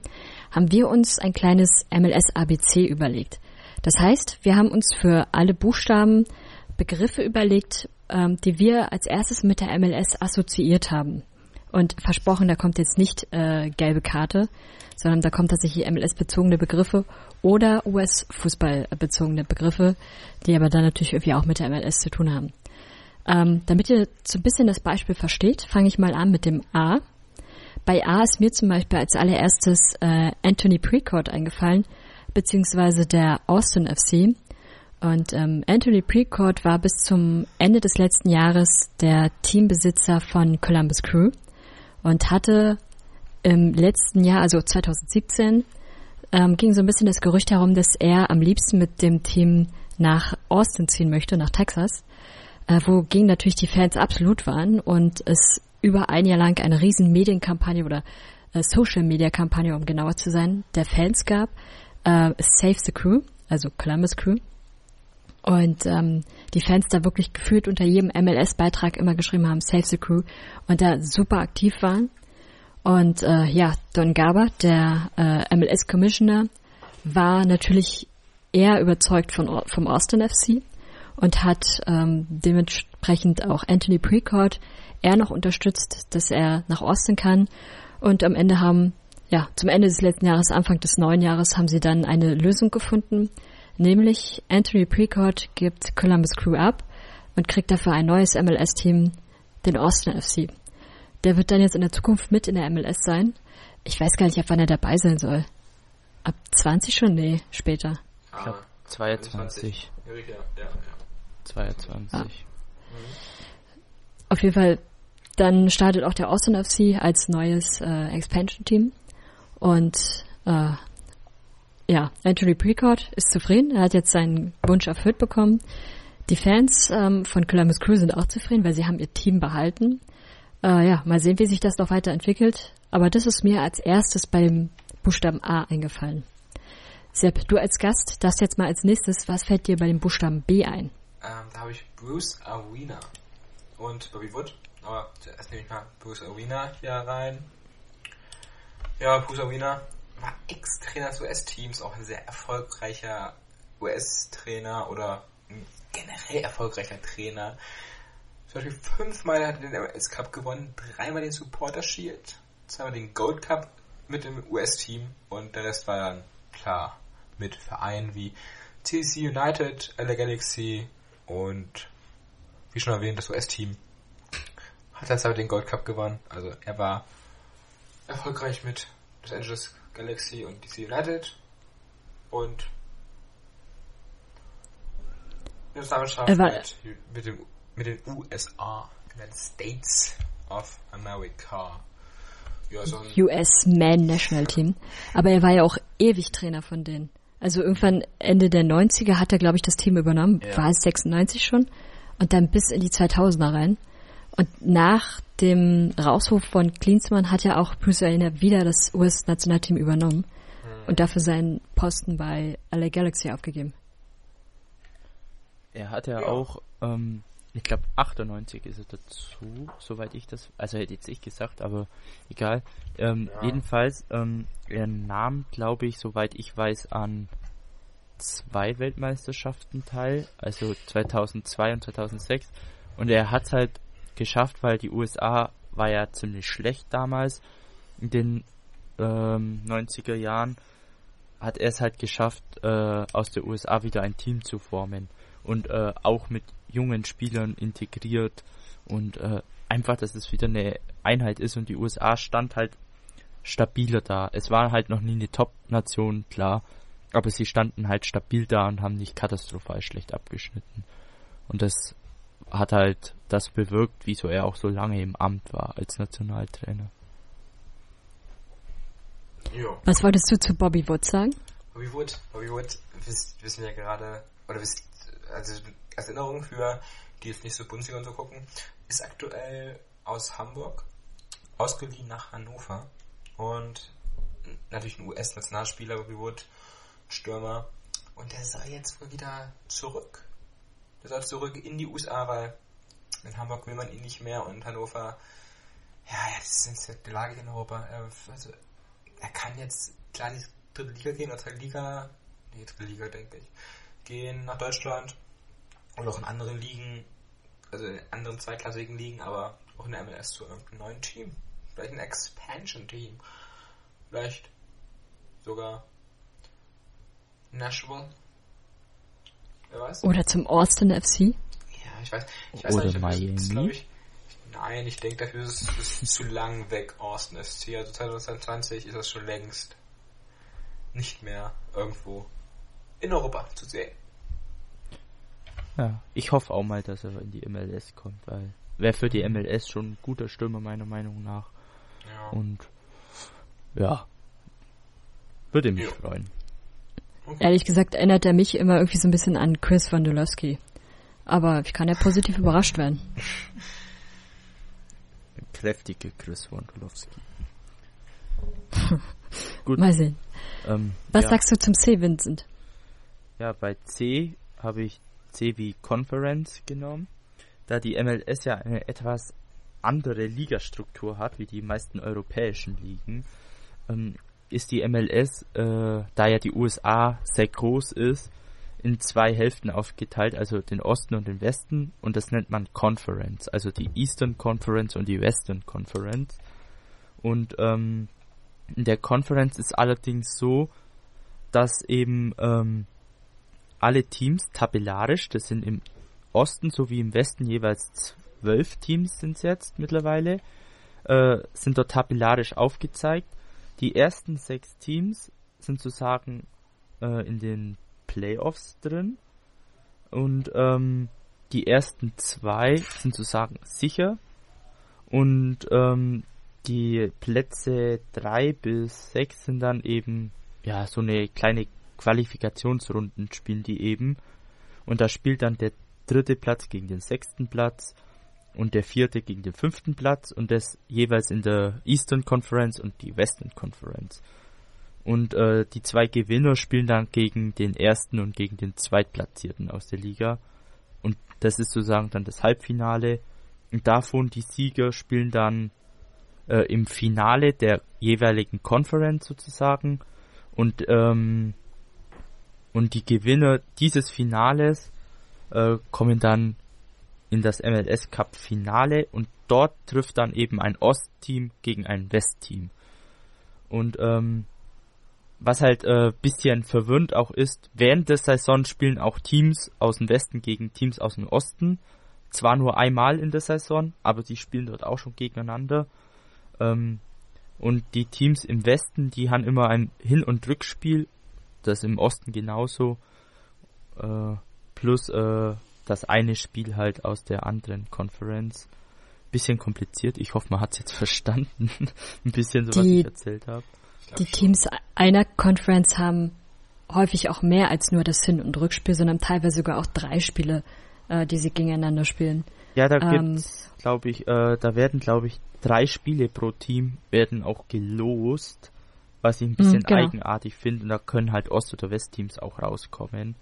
haben wir uns ein kleines MLS ABC überlegt. Das heißt, wir haben uns für alle Buchstaben Begriffe überlegt, ähm, die wir als erstes mit der MLS assoziiert haben. Und versprochen, da kommt jetzt nicht äh, gelbe Karte, sondern da kommt tatsächlich MLS-bezogene Begriffe oder US-Fußball-bezogene Begriffe, die aber dann natürlich irgendwie auch mit der MLS zu tun haben. Ähm, damit ihr so ein bisschen das Beispiel versteht, fange ich mal an mit dem A. Bei A ist mir zum Beispiel als allererstes äh, Anthony Precourt eingefallen, beziehungsweise der Austin FC. Und ähm, Anthony Precourt war bis zum Ende des letzten Jahres der Teambesitzer von Columbus Crew und hatte im letzten Jahr, also 2017, ähm, ging so ein bisschen das Gerücht herum, dass er am liebsten mit dem Team nach Austin ziehen möchte, nach Texas, äh, wogegen natürlich die Fans absolut waren und es über ein Jahr lang eine riesen Medienkampagne oder äh, Social Media Kampagne, um genauer zu sein, der Fans gab, äh, Save the Crew, also Columbus Crew. Und ähm, die Fans da wirklich gefühlt unter jedem MLS-Beitrag immer geschrieben haben, Save the Crew und da super aktiv waren. Und äh, ja, Don Garber, der äh, MLS-Commissioner, war natürlich eher überzeugt von, vom Austin FC und hat ähm, dementsprechend auch Anthony Precourt eher noch unterstützt, dass er nach Austin kann. Und am Ende haben, ja, zum Ende des letzten Jahres, Anfang des neuen Jahres, haben sie dann eine Lösung gefunden, nämlich Anthony Precourt gibt Columbus Crew ab und kriegt dafür ein neues MLS-Team, den Austin FC. Der wird dann jetzt in der Zukunft mit in der MLS sein. Ich weiß gar nicht, ab wann er dabei sein soll. Ab 20 schon? Nee, später. Ich glaube 22. Ja, ja, ja. 22. Ja. Auf jeden Fall, dann startet auch der Austin FC als neues äh, Expansion-Team. Und äh, ja, Anthony Precourt ist zufrieden. Er hat jetzt seinen Wunsch erfüllt bekommen. Die Fans ähm, von Columbus Crew sind auch zufrieden, weil sie haben ihr Team behalten. Äh, ja, mal sehen, wie sich das noch weiterentwickelt. Aber das ist mir als erstes bei dem Buchstaben A eingefallen. Sepp, du als Gast darfst jetzt mal als nächstes, was fällt dir bei dem Buchstaben B ein? Ähm, da habe ich Bruce Arena und Bobby Wood. Aber zuerst nehme ich mal Bruce Arena hier rein. Ja, Bruce Arena war Ex-Trainer des US-Teams, auch ein sehr erfolgreicher US-Trainer oder generell erfolgreicher Trainer. Zum Beispiel fünfmal hat er den MLS Cup gewonnen, dreimal den Supporter Shield, zweimal den Gold Cup mit dem US-Team und der Rest war dann klar mit Vereinen wie TC United, LA Galaxy und wie schon erwähnt, das US-Team hat jetzt aber den Gold Cup gewonnen. Also er war erfolgreich mit Los Angeles Galaxy und DC United und das Nationalmannschaft mit, mit, dem, mit den USA, United States of America. Ja, so US Man National Team. Aber er war ja auch ewig Trainer von denen. Also irgendwann Ende der 90er hat er, glaube ich, das Team übernommen. Ja. War es 96 schon? Und dann bis in die 2000er rein. Und nach dem Rauswurf von Klinsmann hat ja auch Bruce Arena wieder das US-Nationalteam übernommen mhm. und dafür seinen Posten bei LA Galaxy aufgegeben. Er hat ja, ja. auch, ähm, ich glaube 98 ist er dazu, soweit ich das, also hätte jetzt ich gesagt, aber egal. Ähm, ja. Jedenfalls, ähm, er nahm, glaube ich, soweit ich weiß, an zwei Weltmeisterschaften teil, also 2002 und 2006. Und er hat es halt geschafft, weil die USA war ja ziemlich schlecht damals in den ähm, 90er Jahren, hat er es halt geschafft, äh, aus der USA wieder ein Team zu formen und äh, auch mit jungen Spielern integriert und äh, einfach, dass es wieder eine Einheit ist und die USA stand halt stabiler da. Es war halt noch nie eine Top-Nation, klar, aber sie standen halt stabil da und haben nicht katastrophal schlecht abgeschnitten. Und das hat halt das bewirkt, wieso er auch so lange im Amt war als Nationaltrainer. Jo. Was wolltest du zu Bobby Wood sagen? Bobby Wood, Bobby Wood, wisst, wissen wir gerade, oder wisst, also als Erinnerung für die jetzt nicht so Bundesliga und so gucken, ist aktuell aus Hamburg ausgeliehen nach Hannover und natürlich ein US-Nationalspieler, Wood, Stürmer. Und der soll jetzt wohl wieder zurück. Der soll zurück in die USA, weil in Hamburg will man ihn nicht mehr und Hannover, ja, das ist jetzt die Lage in Europa. Er, also, er kann jetzt klar in die dritte Liga gehen, oder zweite Liga, nee, dritte Liga, denke ich, gehen nach Deutschland und auch in anderen Ligen, also in anderen zweiklassigen Ligen, aber auch in der MLS zu irgendeinem neuen Team. Vielleicht ein Expansion-Team. Vielleicht sogar Nashville Wer weiß? Oder zum Austin FC? Ja, ich weiß, ich weiß Oder nicht, Miami. Ich, nein, ich denke, dafür ist es zu lang weg, Austin FC. Also 2020 ist das schon längst nicht mehr irgendwo in Europa zu sehen. Ja, ich hoffe auch mal, dass er in die MLS kommt, weil wäre für die MLS schon ein guter Stürmer meiner Meinung nach. Ja. Und ja, würde mich ja. freuen. Okay. Ehrlich gesagt erinnert er mich immer irgendwie so ein bisschen an Chris Wondolowski. Aber ich kann ja positiv überrascht werden. Kräftige Chris Wondolowski. Gut. Mal sehen. Ähm, Was ja. sagst du zum C, Vincent? Ja, bei C habe ich C wie Conference genommen, da die MLS ja eine etwas andere Ligastruktur hat, wie die meisten europäischen Ligen. Ähm, ist die MLS, äh, da ja die USA sehr groß ist, in zwei Hälften aufgeteilt, also den Osten und den Westen, und das nennt man Conference, also die Eastern Conference und die Western Conference. Und ähm, in der Conference ist allerdings so, dass eben ähm, alle Teams tabellarisch, das sind im Osten sowie im Westen jeweils zwölf Teams sind es jetzt mittlerweile, äh, sind dort tabellarisch aufgezeigt. Die ersten sechs Teams sind sozusagen äh, in den Playoffs drin. Und ähm, die ersten zwei sind sozusagen sicher. Und ähm, die Plätze drei bis sechs sind dann eben ja so eine kleine Qualifikationsrunden spielen die eben und da spielt dann der dritte Platz gegen den sechsten Platz und der vierte gegen den fünften Platz und das jeweils in der Eastern Conference und die Western Conference. Und äh, die zwei Gewinner spielen dann gegen den ersten und gegen den zweitplatzierten aus der Liga. Und das ist sozusagen dann das Halbfinale. Und davon die Sieger spielen dann äh, im Finale der jeweiligen Conference sozusagen. Und, ähm, und die Gewinner dieses Finales äh, kommen dann in das MLS Cup Finale und dort trifft dann eben ein Ostteam gegen ein Westteam. Und ähm, was halt äh, bisschen verwirrend auch ist, während der Saison spielen auch Teams aus dem Westen gegen Teams aus dem Osten. Zwar nur einmal in der Saison, aber sie spielen dort auch schon gegeneinander. Ähm, und die Teams im Westen, die haben immer ein Hin- und Rückspiel, das im Osten genauso. Äh, plus äh, das eine Spiel halt aus der anderen Conference. Bisschen kompliziert. Ich hoffe, man hat es jetzt verstanden. Ein bisschen so, die, was ich erzählt habe. Die Teams einer Conference haben häufig auch mehr als nur das Hin- und Rückspiel, sondern teilweise sogar auch drei Spiele, äh, die sie gegeneinander spielen. Ja, da ähm, gibt's, glaube ich, äh, da werden, glaube ich, drei Spiele pro Team werden auch gelost, was ich ein bisschen mh, genau. eigenartig finde. Und da können halt Ost- oder Westteams auch rauskommen.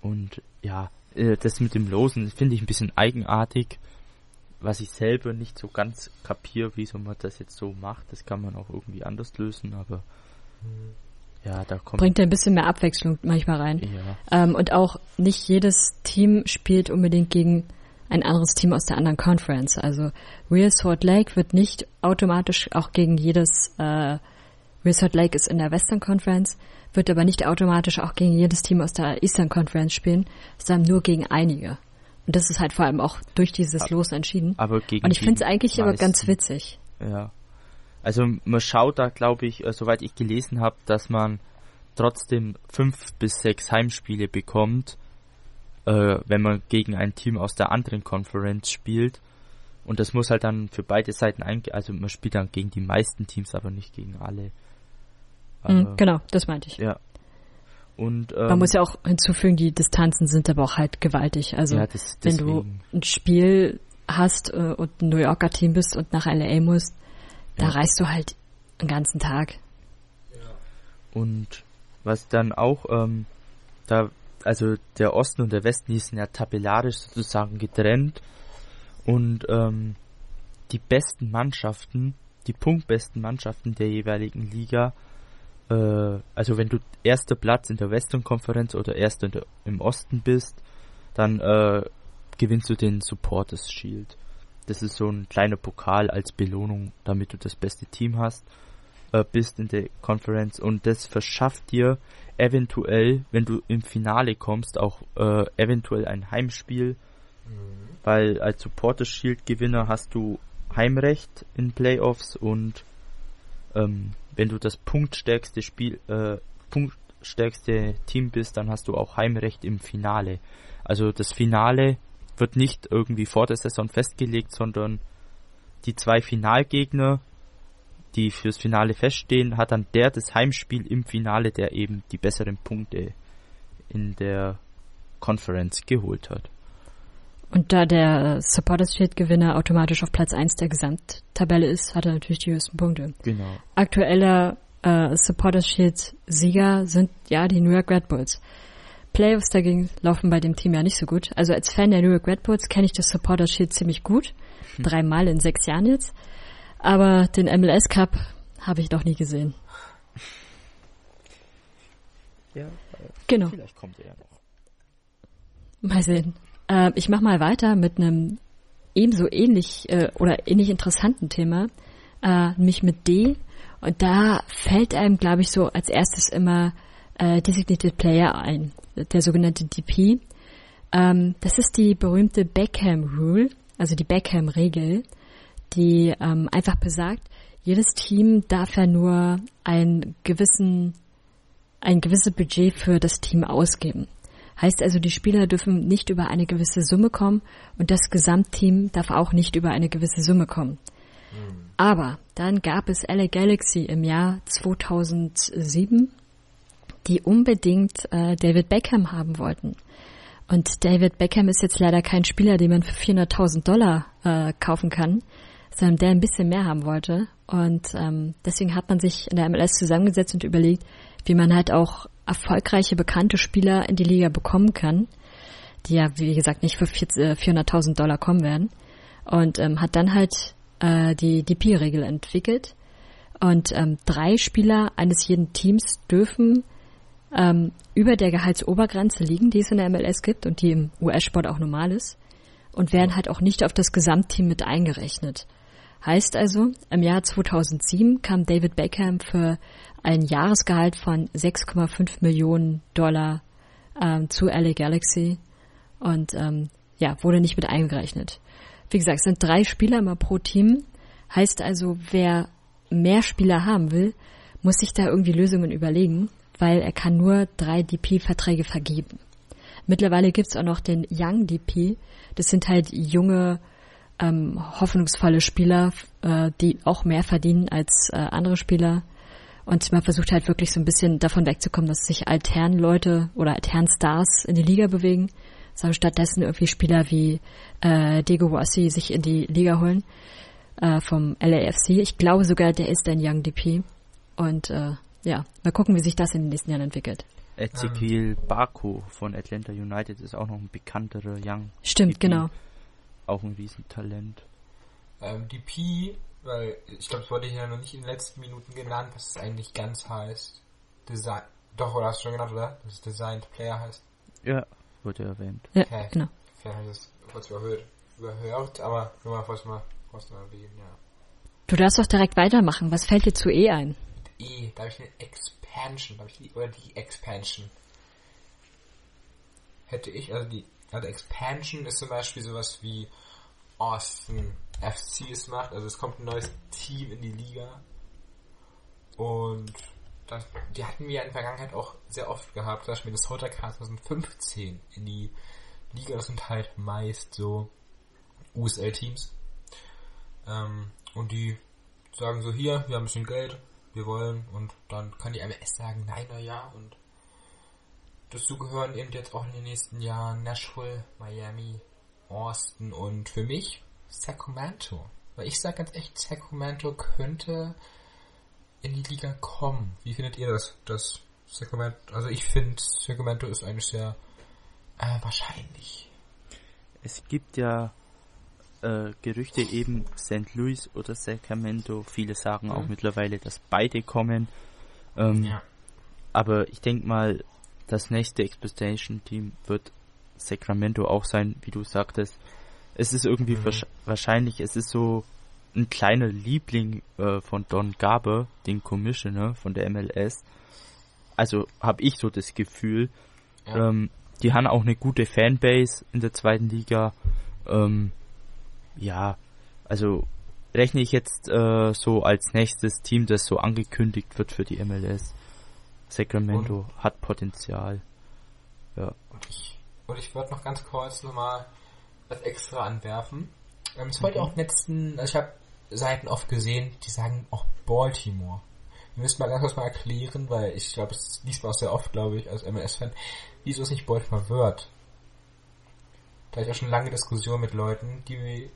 Und ja, äh, das mit dem Losen finde ich ein bisschen eigenartig, was ich selber nicht so ganz kapiere, wieso man das jetzt so macht. Das kann man auch irgendwie anders lösen, aber mhm. ja, da kommt. Bringt ja ein bisschen mehr Abwechslung manchmal rein. Ja. Ähm, und auch nicht jedes Team spielt unbedingt gegen ein anderes Team aus der anderen Conference. Also Real Salt Lake wird nicht automatisch auch gegen jedes äh, Real Salt Lake ist in der Western Conference, wird aber nicht automatisch auch gegen jedes Team aus der Eastern Conference spielen, sondern nur gegen einige. Und das ist halt vor allem auch durch dieses Los entschieden. Aber gegen Und ich finde es eigentlich meisten. aber ganz witzig. Ja. Also man schaut da, glaube ich, äh, soweit ich gelesen habe, dass man trotzdem fünf bis sechs Heimspiele bekommt, äh, wenn man gegen ein Team aus der anderen Conference spielt. Und das muss halt dann für beide Seiten eingehen. Also man spielt dann gegen die meisten Teams, aber nicht gegen alle. Mhm, genau, das meinte ich. Ja. Und, ähm, Man muss ja auch hinzufügen, die Distanzen sind aber auch halt gewaltig. Also ja, das, wenn du ein Spiel hast äh, und ein New Yorker Team bist und nach LA musst, ja. da reist du halt einen ganzen Tag. Ja. Und was dann auch, ähm, da, also der Osten und der Westen, die sind ja tabellarisch sozusagen getrennt und ähm, die besten Mannschaften, die punktbesten Mannschaften der jeweiligen Liga also wenn du erster Platz in der Western Konferenz oder erster der, im Osten bist, dann äh, gewinnst du den Supporters Shield. Das ist so ein kleiner Pokal als Belohnung, damit du das beste Team hast, äh, bist in der Konferenz und das verschafft dir eventuell, wenn du im Finale kommst, auch äh, eventuell ein Heimspiel, mhm. weil als Supporters Shield Gewinner hast du Heimrecht in Playoffs und ähm, wenn du das punktstärkste Spiel, äh, punktstärkste Team bist, dann hast du auch Heimrecht im Finale. Also das Finale wird nicht irgendwie vor der Saison festgelegt, sondern die zwei Finalgegner, die fürs Finale feststehen, hat dann der das Heimspiel im Finale, der eben die besseren Punkte in der Conference geholt hat. Und da der Supporters Shield Gewinner automatisch auf Platz 1 der Gesamttabelle ist, hat er natürlich die höchsten Punkte. Genau. Aktueller äh, Supporters Shield Sieger sind ja die New York Red Bulls. Playoffs dagegen laufen bei dem Team ja nicht so gut. Also als Fan der New York Red Bulls kenne ich das Supporters Shield ziemlich gut. Hm. Dreimal in sechs Jahren jetzt. Aber den MLS Cup habe ich noch nie gesehen. Ja, genau. vielleicht kommt er ja noch. Mal sehen. Äh, ich mache mal weiter mit einem ebenso ähnlich äh, oder ähnlich interessanten Thema, äh, nämlich mit D. Und da fällt einem, glaube ich, so als erstes immer äh, Designated Player ein, der sogenannte DP. Ähm, das ist die berühmte Beckham Rule, also die Beckham Regel, die ähm, einfach besagt, jedes Team darf ja nur ein gewissen ein gewisses Budget für das Team ausgeben. Heißt also, die Spieler dürfen nicht über eine gewisse Summe kommen und das Gesamtteam darf auch nicht über eine gewisse Summe kommen. Mhm. Aber dann gab es LA Galaxy im Jahr 2007, die unbedingt äh, David Beckham haben wollten. Und David Beckham ist jetzt leider kein Spieler, den man für 400.000 Dollar äh, kaufen kann, sondern der ein bisschen mehr haben wollte. Und ähm, deswegen hat man sich in der MLS zusammengesetzt und überlegt, wie man halt auch erfolgreiche, bekannte Spieler in die Liga bekommen kann, die ja, wie gesagt, nicht für 400.000 äh, Dollar kommen werden. Und ähm, hat dann halt äh, die DP-Regel entwickelt. Und ähm, drei Spieler eines jeden Teams dürfen ähm, über der Gehaltsobergrenze liegen, die es in der MLS gibt und die im US-Sport auch normal ist. Und werden halt auch nicht auf das Gesamtteam mit eingerechnet. Heißt also, im Jahr 2007 kam David Beckham für ein Jahresgehalt von 6,5 Millionen Dollar ähm, zu LA Galaxy und ähm, ja, wurde nicht mit eingerechnet. Wie gesagt, es sind drei Spieler immer pro Team. Heißt also, wer mehr Spieler haben will, muss sich da irgendwie Lösungen überlegen, weil er kann nur drei DP-Verträge vergeben. Mittlerweile gibt's auch noch den Young DP. Das sind halt junge, ähm, hoffnungsvolle Spieler, äh, die auch mehr verdienen als äh, andere Spieler. Und man versucht halt wirklich so ein bisschen davon wegzukommen, dass sich altern Leute oder altern Stars in die Liga bewegen, sondern stattdessen irgendwie Spieler wie äh, Diego Rossi sich in die Liga holen äh, vom LAFC. Ich glaube sogar, der ist ein Young DP. Und äh, ja, mal gucken, wie sich das in den nächsten Jahren entwickelt. Ezekiel Baku von Atlanta United ist auch noch ein bekannterer Young. Stimmt, DP. genau. Auch ein Riesentalent. Ähm, DP weil ich glaube, es wurde hier noch nicht in den letzten Minuten genannt, was es eigentlich ganz heißt. Design. Doch, oder hast du schon genannt, oder? Dass es Designed Player heißt? Ja, wurde erwähnt. Ja, okay. genau. Vielleicht habe ich das kurz überhört, überhört aber nur mal kurz mal, kurz mal erwähnen, ja. Du darfst doch direkt weitermachen. Was fällt dir zu E ein? E, da habe ich eine Expansion, da ich die, oder die Expansion. Hätte ich, also die, also Expansion ist zum Beispiel sowas wie Austin FC es macht. Also es kommt ein neues Team in die Liga. Und das, die hatten wir in der Vergangenheit auch sehr oft gehabt. Zum Beispiel das Hotel 2015 in die Liga. Das sind halt meist so USL-Teams. Ähm, und die sagen so, hier, wir haben ein bisschen Geld, wir wollen. Und dann kann die MLS sagen, nein, na ja. Und dazu gehören eben jetzt auch in den nächsten Jahren Nashville, Miami, Austin und für mich Sacramento. Weil ich sage ganz echt, Sacramento könnte in die Liga kommen. Wie findet ihr das? Das Sacramento, also ich finde Sacramento ist eigentlich sehr äh, wahrscheinlich. Es gibt ja äh, Gerüchte eben St. Louis oder Sacramento. Viele sagen mhm. auch mittlerweile, dass beide kommen. Ähm, ja. Aber ich denke mal, das nächste Expectation Team wird Sacramento auch sein, wie du sagtest es ist irgendwie mhm. wahrscheinlich, es ist so ein kleiner Liebling äh, von Don Garber, den Commissioner von der MLS. Also habe ich so das Gefühl. Ja. Ähm, die haben auch eine gute Fanbase in der zweiten Liga. Ähm, ja, also rechne ich jetzt äh, so als nächstes Team, das so angekündigt wird für die MLS. Sacramento und, hat Potenzial. Ja. Und ich, und ich würde noch ganz kurz nochmal was extra anwerfen. Ähm, es wollte mhm. auch letzten, also ich habe Seiten oft gesehen, die sagen auch Baltimore. Wir müssen mal ganz kurz mal erklären, weil ich glaube, es liest man auch sehr oft, glaube ich, als MLS-Fan, wieso es nicht Baltimore wird. Da ich auch schon lange Diskussionen mit Leuten, die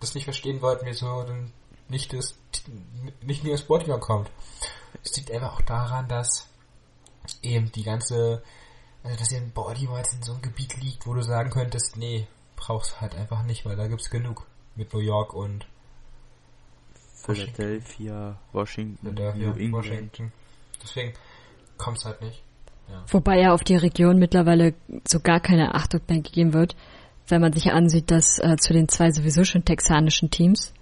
das nicht verstehen wollten, wieso dann nicht das, nicht nur das Baltimore kommt. Es liegt einfach auch daran, dass eben die ganze, also dass ihr in Baltimore jetzt in so einem Gebiet liegt, wo du sagen könntest, nee, brauchst halt einfach nicht, weil da gibt's genug mit New York und Philadelphia, Washington, Philadelphia, New England. Washington. Deswegen kommt's halt nicht. Ja. Wobei ja auf die Region mittlerweile so gar keine Achtung mehr gegeben wird, wenn man sich ansieht, dass äh, zu den zwei sowieso schon texanischen Teams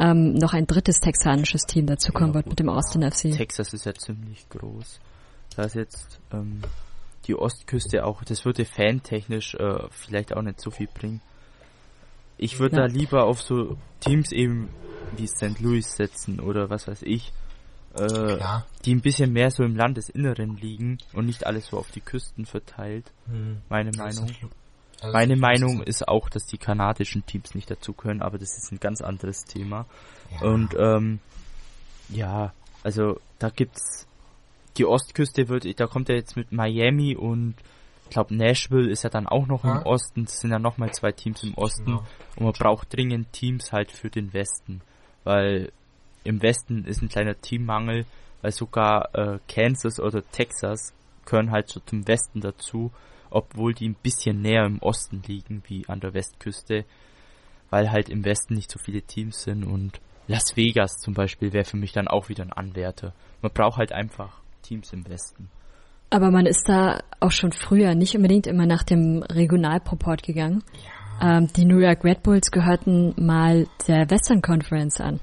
ähm, noch ein drittes texanisches Team dazukommen ja, wird mit dem Austin FC. Texas ist ja ziemlich groß. Da ist jetzt ähm, die Ostküste auch, das würde fantechnisch äh, vielleicht auch nicht so viel bringen. Ich würde ja. da lieber auf so Teams eben wie St. Louis setzen oder was weiß ich, äh, ja. die ein bisschen mehr so im Landesinneren liegen und nicht alles so auf die Küsten verteilt. Hm. Meine Meinung. Also Meine Meinung ist auch, dass die kanadischen Teams nicht dazu können, aber das ist ein ganz anderes Thema. Ja. Und ähm, ja, also da gibt's die Ostküste wird, da kommt er jetzt mit Miami und ich glaube Nashville ist ja dann auch noch ja. im Osten. Es sind ja nochmal zwei Teams im Osten genau. und man braucht dringend Teams halt für den Westen, weil im Westen ist ein kleiner Teammangel, weil sogar äh, Kansas oder Texas gehören halt so zum Westen dazu obwohl die ein bisschen näher im Osten liegen wie an der Westküste, weil halt im Westen nicht so viele Teams sind und Las Vegas zum Beispiel wäre für mich dann auch wieder ein Anwärter. Man braucht halt einfach Teams im Westen. Aber man ist da auch schon früher nicht unbedingt immer nach dem Regionalproport gegangen. Ja. Ähm, die New York Red Bulls gehörten mal der Western Conference an.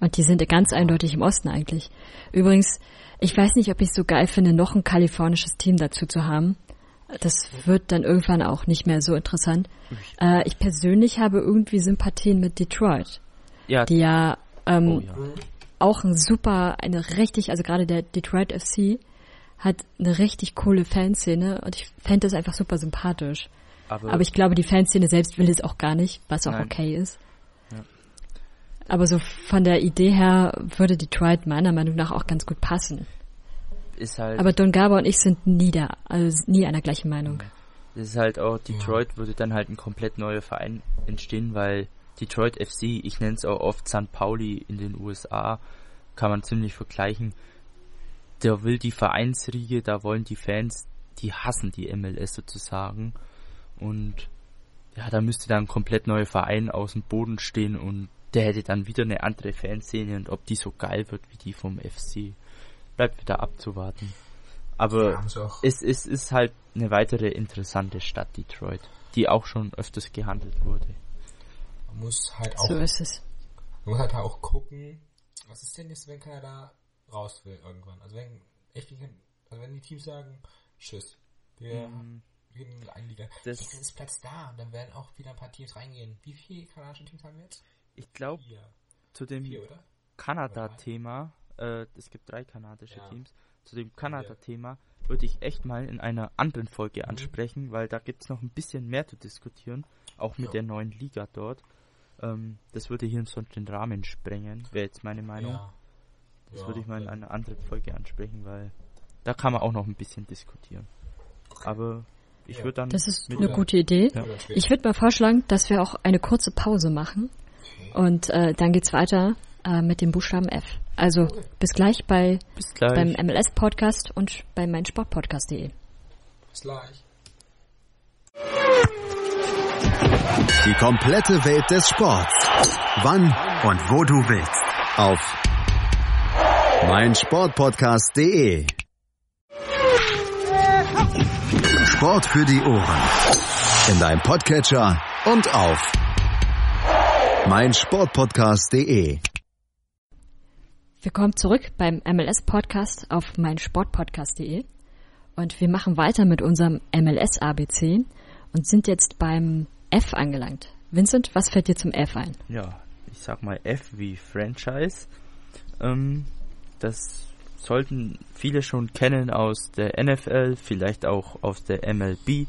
Und die sind ganz eindeutig im Osten eigentlich. Übrigens, ich weiß nicht, ob ich es so geil finde, noch ein kalifornisches Team dazu zu haben das wird dann irgendwann auch nicht mehr so interessant. Äh, ich persönlich habe irgendwie Sympathien mit Detroit. Ja. Die ja, ähm, oh, ja. Auch ein super, eine richtig, also gerade der Detroit FC hat eine richtig coole Fanszene und ich fände das einfach super sympathisch. Aber, Aber, ich glaube, die Fanszene selbst will es auch gar nicht, was auch Nein. okay ist. Ja. Aber so von der Idee her würde Detroit meiner Meinung nach auch ganz gut passen ist halt. Aber Don Gaba und ich sind nie da, also nie einer gleichen Meinung. Das ist halt auch, Detroit ja. würde dann halt ein komplett neuer Verein entstehen, weil Detroit FC, ich nenne es auch oft St. Pauli in den USA, kann man ziemlich vergleichen. Der will die Vereinsriege, da wollen die Fans, die hassen die MLS sozusagen. Und ja, da müsste dann ein komplett neuer Verein aus dem Boden stehen und der hätte dann wieder eine andere Fanszene und ob die so geil wird wie die vom FC bleibt wieder abzuwarten. Aber ja, es, es ist halt eine weitere interessante Stadt, Detroit, die auch schon öfters gehandelt wurde. Man muss halt auch. So ist es. Man muss halt auch gucken, was ist denn jetzt, wenn Kanada raus will irgendwann? Also wenn echt, also wenn die Teams sagen, tschüss, wir gehen in eine Liga. Das jetzt ist Platz da und dann werden auch wieder ein paar Teams reingehen. Wie viele kanadische Teams haben wir jetzt? Ich glaube, zu dem Kanada-Thema äh, es gibt drei kanadische ja. Teams. Zu dem Kanada-Thema würde ich echt mal in einer anderen Folge mhm. ansprechen, weil da gibt es noch ein bisschen mehr zu diskutieren, auch mit ja. der neuen Liga dort. Ähm, das würde hier sonst den Rahmen sprengen, wäre jetzt meine Meinung. Ja. Das würde ich mal in einer anderen Folge ansprechen, weil da kann man auch noch ein bisschen diskutieren. Okay. Aber ich würde dann. Das ist eine gute Idee. Ich würde mal vorschlagen, dass wir auch eine kurze Pause machen. Und äh, dann geht's weiter äh, mit dem Buchstaben F. Also bis gleich bei bis gleich. beim MLS Podcast und bei meinsportpodcast.de. Bis gleich. Die komplette Welt des Sports. Wann und wo du willst. Auf meinsportpodcast.de. Sport für die Ohren. In deinem Podcatcher und auf meinsportpodcast.de. Willkommen zurück beim MLS-Podcast auf meinsportpodcast.de. Und wir machen weiter mit unserem MLS-ABC und sind jetzt beim F angelangt. Vincent, was fällt dir zum F ein? Ja, ich sag mal F wie Franchise. Ähm, das sollten viele schon kennen aus der NFL, vielleicht auch aus der MLB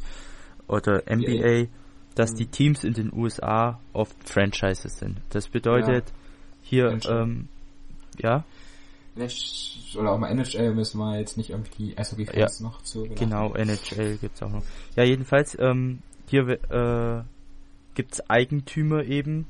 oder NBA, dass die Teams in den USA oft Franchises sind. Das bedeutet, ja. hier ähm, ja. Oder auch mal NHL müssen wir jetzt nicht irgendwie Eishockey-Fans ja, noch zu Genau, NHL gibt's auch noch. Ja, jedenfalls, ähm, hier äh, gibt's Eigentümer eben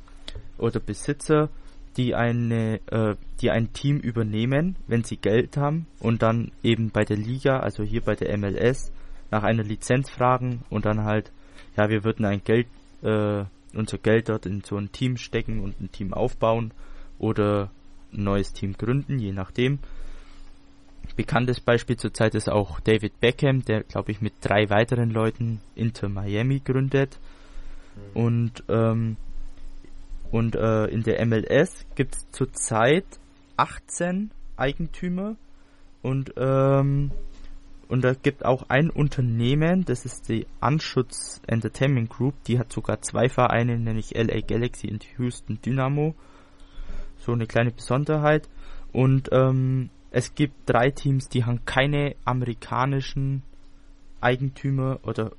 oder Besitzer, die eine, äh, die ein Team übernehmen, wenn sie Geld haben und dann eben bei der Liga, also hier bei der MLS, nach einer Lizenz fragen und dann halt, ja, wir würden ein Geld, äh, unser Geld dort in so ein Team stecken und ein Team aufbauen oder ein neues Team gründen, je nachdem. bekanntes Beispiel zurzeit ist auch David Beckham, der glaube ich mit drei weiteren Leuten Inter Miami gründet. Und ähm, und äh, in der MLS gibt es zurzeit 18 Eigentümer und ähm, und da gibt auch ein Unternehmen, das ist die Anschutz Entertainment Group, die hat sogar zwei Vereine, nämlich LA Galaxy und Houston Dynamo. So eine kleine Besonderheit. Und ähm, es gibt drei Teams, die haben keine amerikanischen Eigentümer oder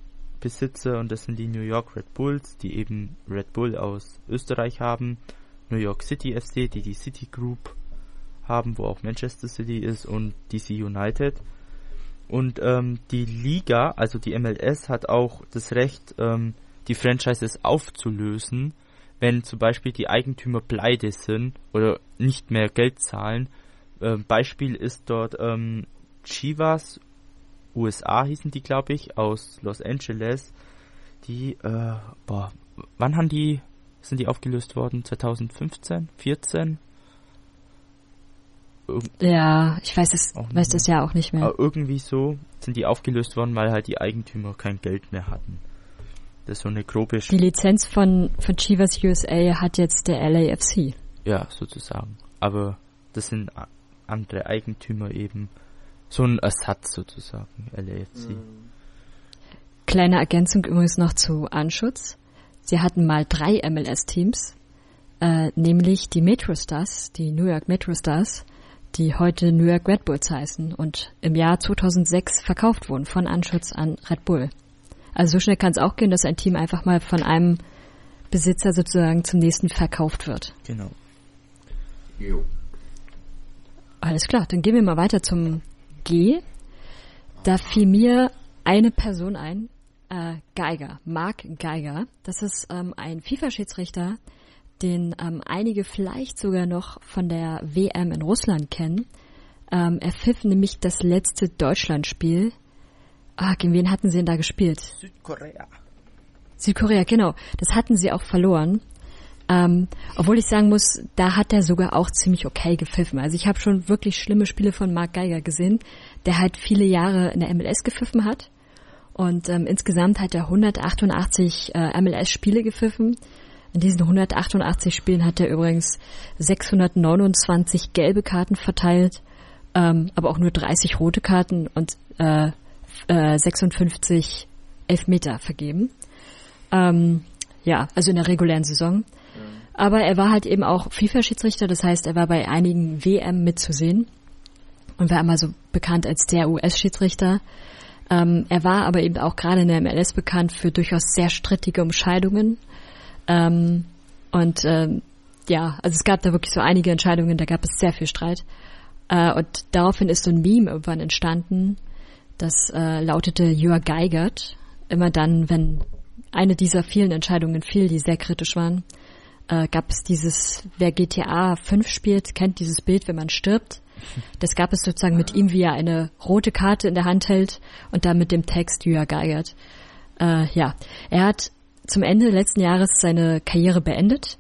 Besitzer und das sind die New York Red Bulls, die eben Red Bull aus Österreich haben, New York City FC, die die City Group haben, wo auch Manchester City ist und DC United. Und ähm, die Liga, also die MLS, hat auch das Recht, ähm, die Franchises aufzulösen, wenn zum Beispiel die Eigentümer pleite sind oder nicht mehr Geld zahlen. Ähm, Beispiel ist dort ähm, Chivas, USA hießen die, glaube ich, aus Los Angeles. Die, äh, boah, wann haben die, sind die aufgelöst worden? 2015, 14? ja, ich weiß es, weiß das ja auch nicht mehr. Aber irgendwie so sind die aufgelöst worden, weil halt die Eigentümer kein Geld mehr hatten. Das ist so eine grobe. Die Lizenz von, von Chivas USA hat jetzt der LAFC. Ja, sozusagen. Aber das sind andere Eigentümer eben. So ein Ersatz sozusagen, LAFC. Mhm. Kleine Ergänzung übrigens noch zu Anschutz. Sie hatten mal drei MLS-Teams, äh, nämlich die Metro Stars, die New York Metro Stars, die heute New York Red Bulls heißen und im Jahr 2006 verkauft wurden von Anschutz an Red Bull. Also so schnell kann es auch gehen, dass ein Team einfach mal von einem Besitzer sozusagen zum nächsten verkauft wird. Genau. Jo. Alles klar, dann gehen wir mal weiter zum G. Da fiel mir eine Person ein, äh, Geiger, Mark Geiger. Das ist ähm, ein FIFA-Schiedsrichter, den ähm, einige vielleicht sogar noch von der WM in Russland kennen. Ähm, er pfiff nämlich das letzte Deutschlandspiel. Ah, gegen wen hatten sie denn da gespielt? Südkorea. Südkorea, genau. Das hatten sie auch verloren. Ähm, obwohl ich sagen muss, da hat er sogar auch ziemlich okay gepfiffen. Also ich habe schon wirklich schlimme Spiele von Mark Geiger gesehen, der halt viele Jahre in der MLS gepfiffen hat. Und ähm, insgesamt hat er 188 äh, MLS-Spiele gepfiffen. In diesen 188 Spielen hat er übrigens 629 gelbe Karten verteilt, ähm, aber auch nur 30 rote Karten und äh, äh, 56 Elfmeter vergeben. Ähm, ja, also in der regulären Saison. Aber er war halt eben auch FIFA-Schiedsrichter, das heißt, er war bei einigen WM mitzusehen und war immer so bekannt als der US-Schiedsrichter. Ähm, er war aber eben auch gerade in der MLS bekannt für durchaus sehr strittige Entscheidungen. Ähm, und ähm, ja, also es gab da wirklich so einige Entscheidungen, da gab es sehr viel Streit. Äh, und daraufhin ist so ein Meme irgendwann entstanden, das äh, lautete are Geigert. Immer dann, wenn eine dieser vielen Entscheidungen fiel, die sehr kritisch waren, äh, gab es dieses, wer GTA 5 spielt, kennt dieses Bild, wenn man stirbt. Das gab es sozusagen mit ihm, wie er eine rote Karte in der Hand hält und dann mit dem Text You are Geigert. Äh, ja, er hat zum Ende letzten Jahres seine Karriere beendet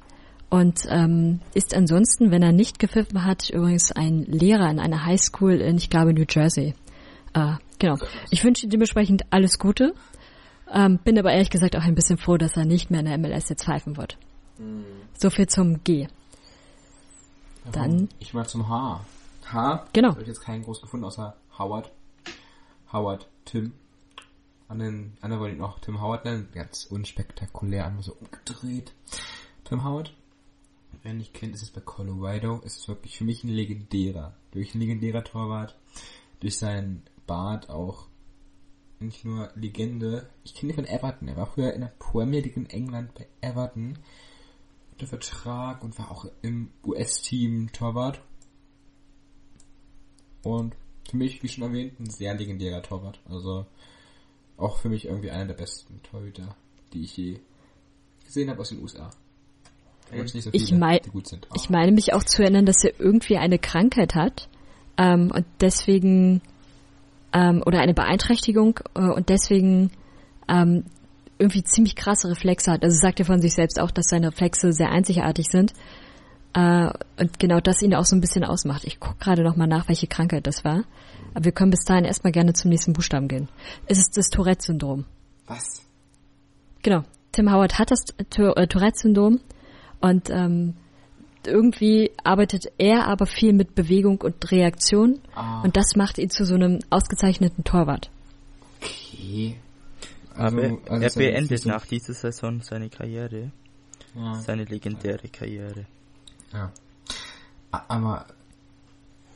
und ähm, ist ansonsten, wenn er nicht gepfiffen hat, übrigens ein Lehrer in einer Highschool in, ich glaube, New Jersey. Äh, genau. Ich wünsche ihm dementsprechend alles Gute, ähm, bin aber ehrlich gesagt auch ein bisschen froh, dass er nicht mehr in der MLS jetzt pfeifen wird. Mhm. So viel zum G. Dann. Ich mal zum H. H. Genau. Habe ich jetzt keinen groß gefunden, außer Howard. Howard, Tim. Anderen, andere wollte ich noch Tim Howard nennen. Ganz unspektakulär, einmal so umgedreht. Tim Howard. Wer nicht kennt, ist es bei Colorado. Ist es wirklich für mich ein legendärer. Durch ein legendärer Torwart. Durch seinen Bart auch nicht nur Legende. Ich kenne ihn von Everton. Er war früher in der Premier League in England bei Everton. Unter Vertrag und war auch im US-Team Torwart. Und für mich, wie schon erwähnt, ein sehr legendärer Torwart. Also auch für mich irgendwie einer der besten Torhüter, die ich je gesehen habe aus den USA. So ich, mein, ich meine mich auch zu erinnern, dass er irgendwie eine Krankheit hat ähm, und deswegen ähm, oder eine Beeinträchtigung äh, und deswegen ähm, irgendwie ziemlich krasse Reflexe hat. Also sagt er von sich selbst auch, dass seine Reflexe sehr einzigartig sind. Äh, und genau das ihn auch so ein bisschen ausmacht. Ich gucke gerade noch mal nach, welche Krankheit das war. Aber wir können bis dahin erstmal gerne zum nächsten Buchstaben gehen. Es ist das Tourette-Syndrom. Was? Genau. Tim Howard hat das äh, Tourette-Syndrom und ähm, irgendwie arbeitet er aber viel mit Bewegung und Reaktion ah. und das macht ihn zu so einem ausgezeichneten Torwart. Okay. Also, aber also er beendet nach dieser Saison seine Karriere. Ja. Seine legendäre Karriere. Ja. Aber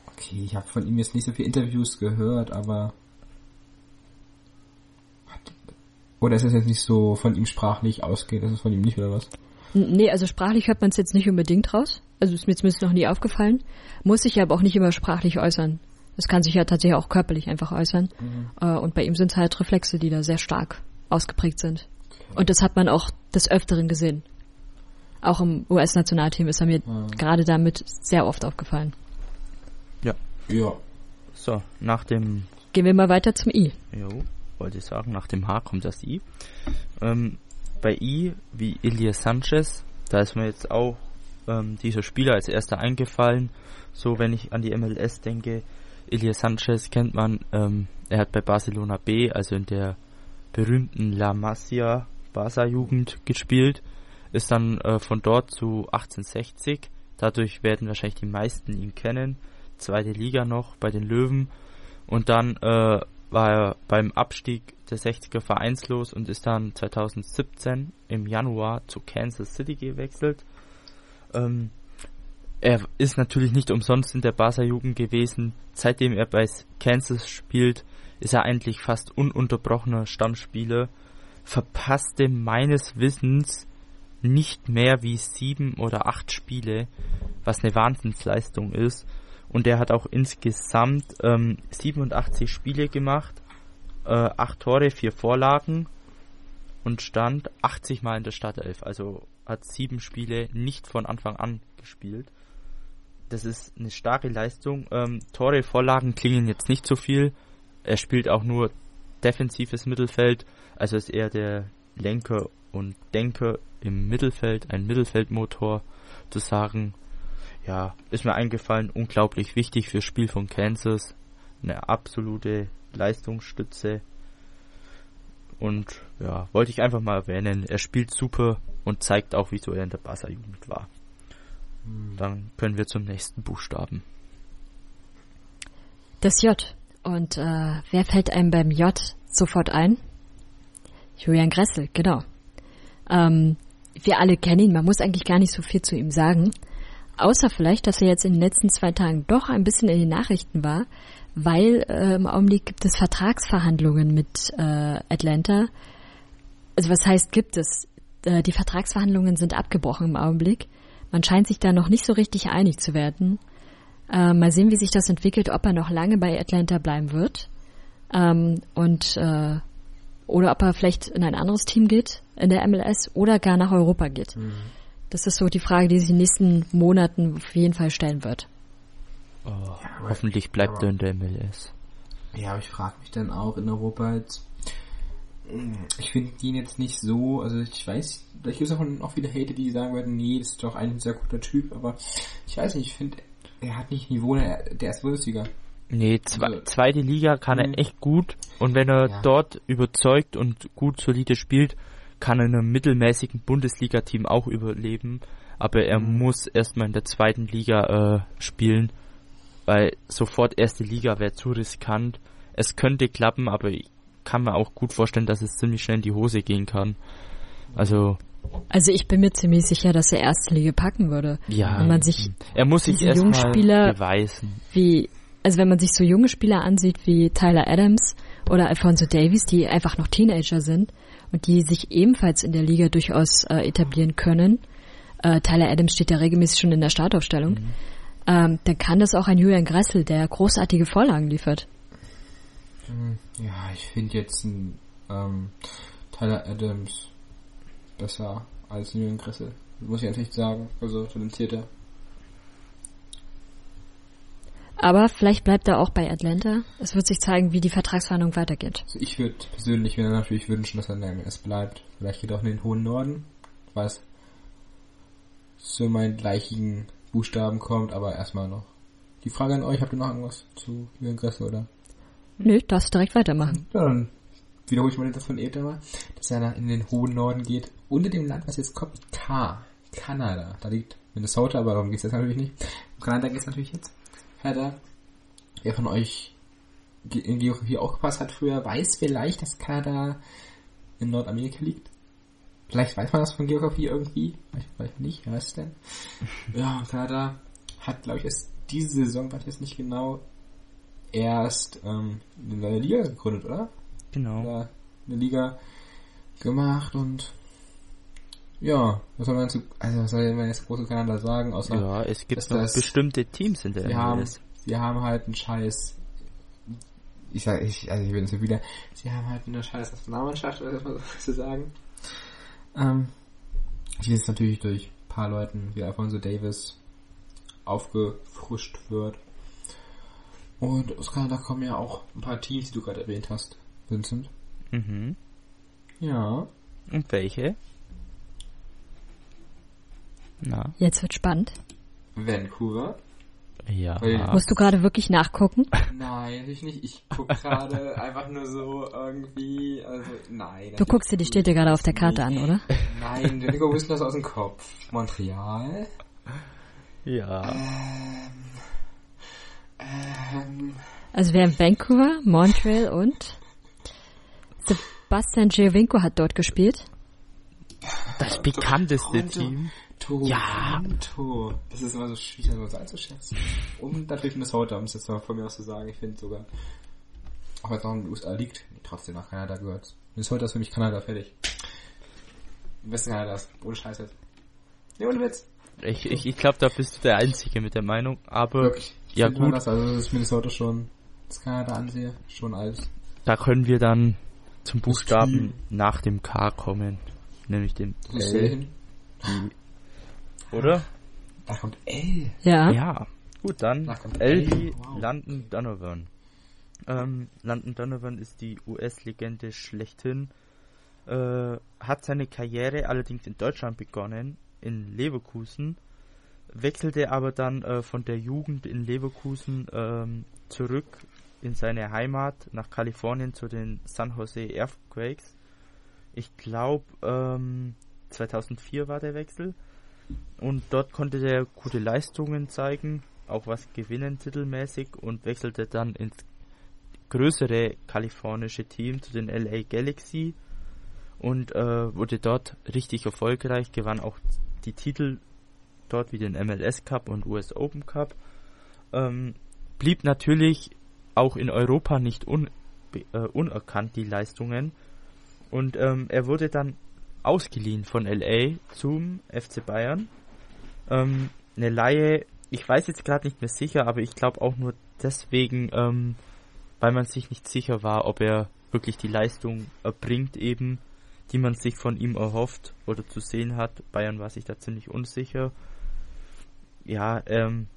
okay, ich habe von ihm jetzt nicht so viele Interviews gehört, aber oder ist es jetzt nicht so von ihm sprachlich ausgeht, dass es von ihm nicht oder was? Nee, also sprachlich hört man es jetzt nicht unbedingt raus. Also ist mir zumindest noch nie aufgefallen. Muss sich aber auch nicht immer sprachlich äußern. Das kann sich ja tatsächlich auch körperlich einfach äußern. Mhm. Äh, und bei ihm sind es halt Reflexe, die da sehr stark ausgeprägt sind. Und das hat man auch des Öfteren gesehen. Auch im US-Nationalteam ist er mir mhm. gerade damit sehr oft aufgefallen. Ja. Ja. So, nach dem. Gehen wir mal weiter zum I. Jo, wollte ich sagen, nach dem H kommt das I. Ähm, bei I, wie Elias Sanchez, da ist mir jetzt auch ähm, dieser Spieler als erster eingefallen. So, wenn ich an die MLS denke, Elias Sanchez kennt man, ähm, er hat bei Barcelona B, also in der berühmten La Masia Barca Jugend gespielt, ist dann äh, von dort zu 1860. Dadurch werden wahrscheinlich die meisten ihn kennen. Zweite Liga noch bei den Löwen. Und dann äh, war er beim Abstieg der 60er vereinslos und ist dann 2017 im Januar zu Kansas City gewechselt. Ähm, er ist natürlich nicht umsonst in der Barca Jugend gewesen. Seitdem er bei Kansas spielt, ist er eigentlich fast ununterbrochener Stammspieler. Verpasste meines Wissens nicht mehr wie sieben oder acht Spiele, was eine Wahnsinnsleistung ist. Und er hat auch insgesamt ähm, 87 Spiele gemacht, äh, 8 Tore, 4 Vorlagen und stand 80 Mal in der Startelf. Also hat sieben Spiele nicht von Anfang an gespielt. Das ist eine starke Leistung. Ähm, Tore, Vorlagen klingen jetzt nicht so viel. Er spielt auch nur defensives Mittelfeld, also ist er der Lenker und Denker im Mittelfeld, ein Mittelfeldmotor zu sagen ja, ist mir eingefallen, unglaublich wichtig fürs Spiel von Kansas. Eine absolute Leistungsstütze. Und ja, wollte ich einfach mal erwähnen. Er spielt super und zeigt auch, wieso er in der Barca-Jugend war. Hm. Dann können wir zum nächsten Buchstaben. Das J. Und äh, wer fällt einem beim J sofort ein? Julian Gressel, genau. Ähm, wir alle kennen ihn, man muss eigentlich gar nicht so viel zu ihm sagen. Außer vielleicht, dass er jetzt in den letzten zwei Tagen doch ein bisschen in den Nachrichten war, weil äh, im Augenblick gibt es Vertragsverhandlungen mit äh, Atlanta. Also was heißt gibt es? Äh, die Vertragsverhandlungen sind abgebrochen im Augenblick. Man scheint sich da noch nicht so richtig einig zu werden. Äh, mal sehen, wie sich das entwickelt, ob er noch lange bei Atlanta bleiben wird. Ähm, und äh, oder ob er vielleicht in ein anderes Team geht in der MLS oder gar nach Europa geht. Mhm. Das ist so die Frage, die sich in den nächsten Monaten auf jeden Fall stellen wird. Oh, ja, hoffentlich bleibt er in der MLS. Ja, aber ich frage mich dann auch in Europa jetzt. Ich finde ihn jetzt nicht so, also ich weiß, vielleicht gibt es auch, auch viele Hater, die sagen werden, nee, das ist doch eigentlich ein sehr guter Typ, aber ich weiß nicht, ich finde, er hat nicht Niveau der, der ersten Bundesliga. Nee, zwe also, zweite Liga kann er mhm. echt gut und wenn er ja. dort überzeugt und gut solide spielt, kann in einem mittelmäßigen Bundesliga-Team auch überleben, aber er mhm. muss erstmal in der zweiten Liga äh, spielen, weil sofort erste Liga wäre zu riskant. Es könnte klappen, aber ich kann mir auch gut vorstellen, dass es ziemlich schnell in die Hose gehen kann. Also also ich bin mir ziemlich sicher, dass er erste Liga packen würde. Ja. Wenn man sich er muss sich erstmal beweisen. Wie also wenn man sich so junge Spieler ansieht wie Tyler Adams oder Alfonso Davies, die einfach noch Teenager sind, und die sich ebenfalls in der Liga durchaus äh, etablieren können. Äh, Tyler Adams steht ja regelmäßig schon in der Startaufstellung. Mhm. Ähm, dann kann das auch ein Julian Gressel, der großartige Vorlagen liefert. Hm, ja, ich finde jetzt ein ähm, Tyler Adams besser als Julian Gressel. Muss ich einfach sagen. Also talentierter. Aber vielleicht bleibt er auch bei Atlanta. Es wird sich zeigen, wie die Vertragsverhandlung weitergeht. Also ich würde persönlich mir natürlich wünschen, dass er in der MLS bleibt. Vielleicht geht er auch in den hohen Norden. Weiß, zu meinen gleichen Buchstaben kommt, aber erstmal noch. Die Frage an euch, habt ihr noch irgendwas zu Jürgen Gressel, oder? Nö, darfst direkt weitermachen. Ja, dann wiederhole ich mal das von Ether, dass er in den hohen Norden geht. Unter dem Land, was jetzt kommt, K. Kanada. Da liegt Minnesota, aber darum geht es jetzt natürlich nicht. Um Kanada geht es natürlich jetzt. Hertha, wer von euch in Geografie aufgepasst hat früher, weiß vielleicht, dass Kanada in Nordamerika liegt. Vielleicht weiß man das von Geografie irgendwie. Vielleicht nicht, wer weiß es denn? Ja, Kanada hat, glaube ich, erst diese Saison, weiß ich jetzt nicht genau, erst ähm, eine Liga gegründet, oder? Genau. Oder eine Liga gemacht und ja, was soll man zu, also was soll man jetzt große Kanada sagen, außer ja, es gibt noch das, bestimmte Teams in der haben, sie haben halt einen Scheiß ich sag, ich, also ich bin so wieder, sie haben halt eine scheiß Nationalmannschaft, oder was zu sagen. Ähm, die jetzt natürlich durch ein paar Leuten wie Alfonso Davis aufgefrischt wird. Und aus Kanada kommen ja auch ein paar Teams, die du gerade erwähnt hast, Vincent. Mhm. Ja. Und welche? Na. Jetzt wird spannend. Vancouver. Ja. Weil, Musst du gerade wirklich nachgucken? Nein, natürlich nicht. Ich gucke gerade einfach nur so irgendwie, also nein. Du guckst dir, die dir gerade auf der Karte an, oder? Nein, Nico wissen das aus dem Kopf. Montreal. Ja. Ähm, ähm, also wir haben Vancouver, Montreal und Sebastian Giovinco hat dort gespielt. Das bekannteste Team. Toronto. Ja. Das ist immer so schwierig, das einzuschätzen. Und natürlich Minnesota, um es jetzt mal von mir aus zu sagen. Ich finde sogar, auch wenn es noch in den USA liegt, trotzdem nach Kanada gehört. Minnesota ist für mich Kanada fertig. Im Westen Kanadas. Ohne Scheiß jetzt. Nee, ohne Witz. Ich, ich, ich glaube, da bist du der Einzige mit der Meinung, aber Wirklich? ja gut. Das, also das ist Minnesota schon, das Kanada ansehe, schon als. Da können wir dann zum Buchstaben nach dem K kommen, nämlich dem L. Oder? Da kommt L. Ja. Ja. Gut, dann L wie wow. London Donovan. Ähm, London Donovan ist die US-Legende schlechthin. Äh, hat seine Karriere allerdings in Deutschland begonnen, in Leverkusen. Wechselte aber dann äh, von der Jugend in Leverkusen ähm, zurück in seine Heimat nach Kalifornien zu den San Jose Earthquakes. Ich glaube, ähm, 2004 war der Wechsel. Und dort konnte er gute Leistungen zeigen, auch was gewinnen titelmäßig und wechselte dann ins größere kalifornische Team zu den LA Galaxy und äh, wurde dort richtig erfolgreich, gewann auch die Titel dort wie den MLS Cup und US Open Cup. Ähm, blieb natürlich auch in Europa nicht un, äh, unerkannt die Leistungen und ähm, er wurde dann ausgeliehen von LA zum FC Bayern. Ähm, eine Laie, ich weiß jetzt gerade nicht mehr sicher, aber ich glaube auch nur deswegen, ähm, weil man sich nicht sicher war, ob er wirklich die Leistung erbringt eben, die man sich von ihm erhofft oder zu sehen hat. Bayern war sich da ziemlich unsicher. Ja, ähm,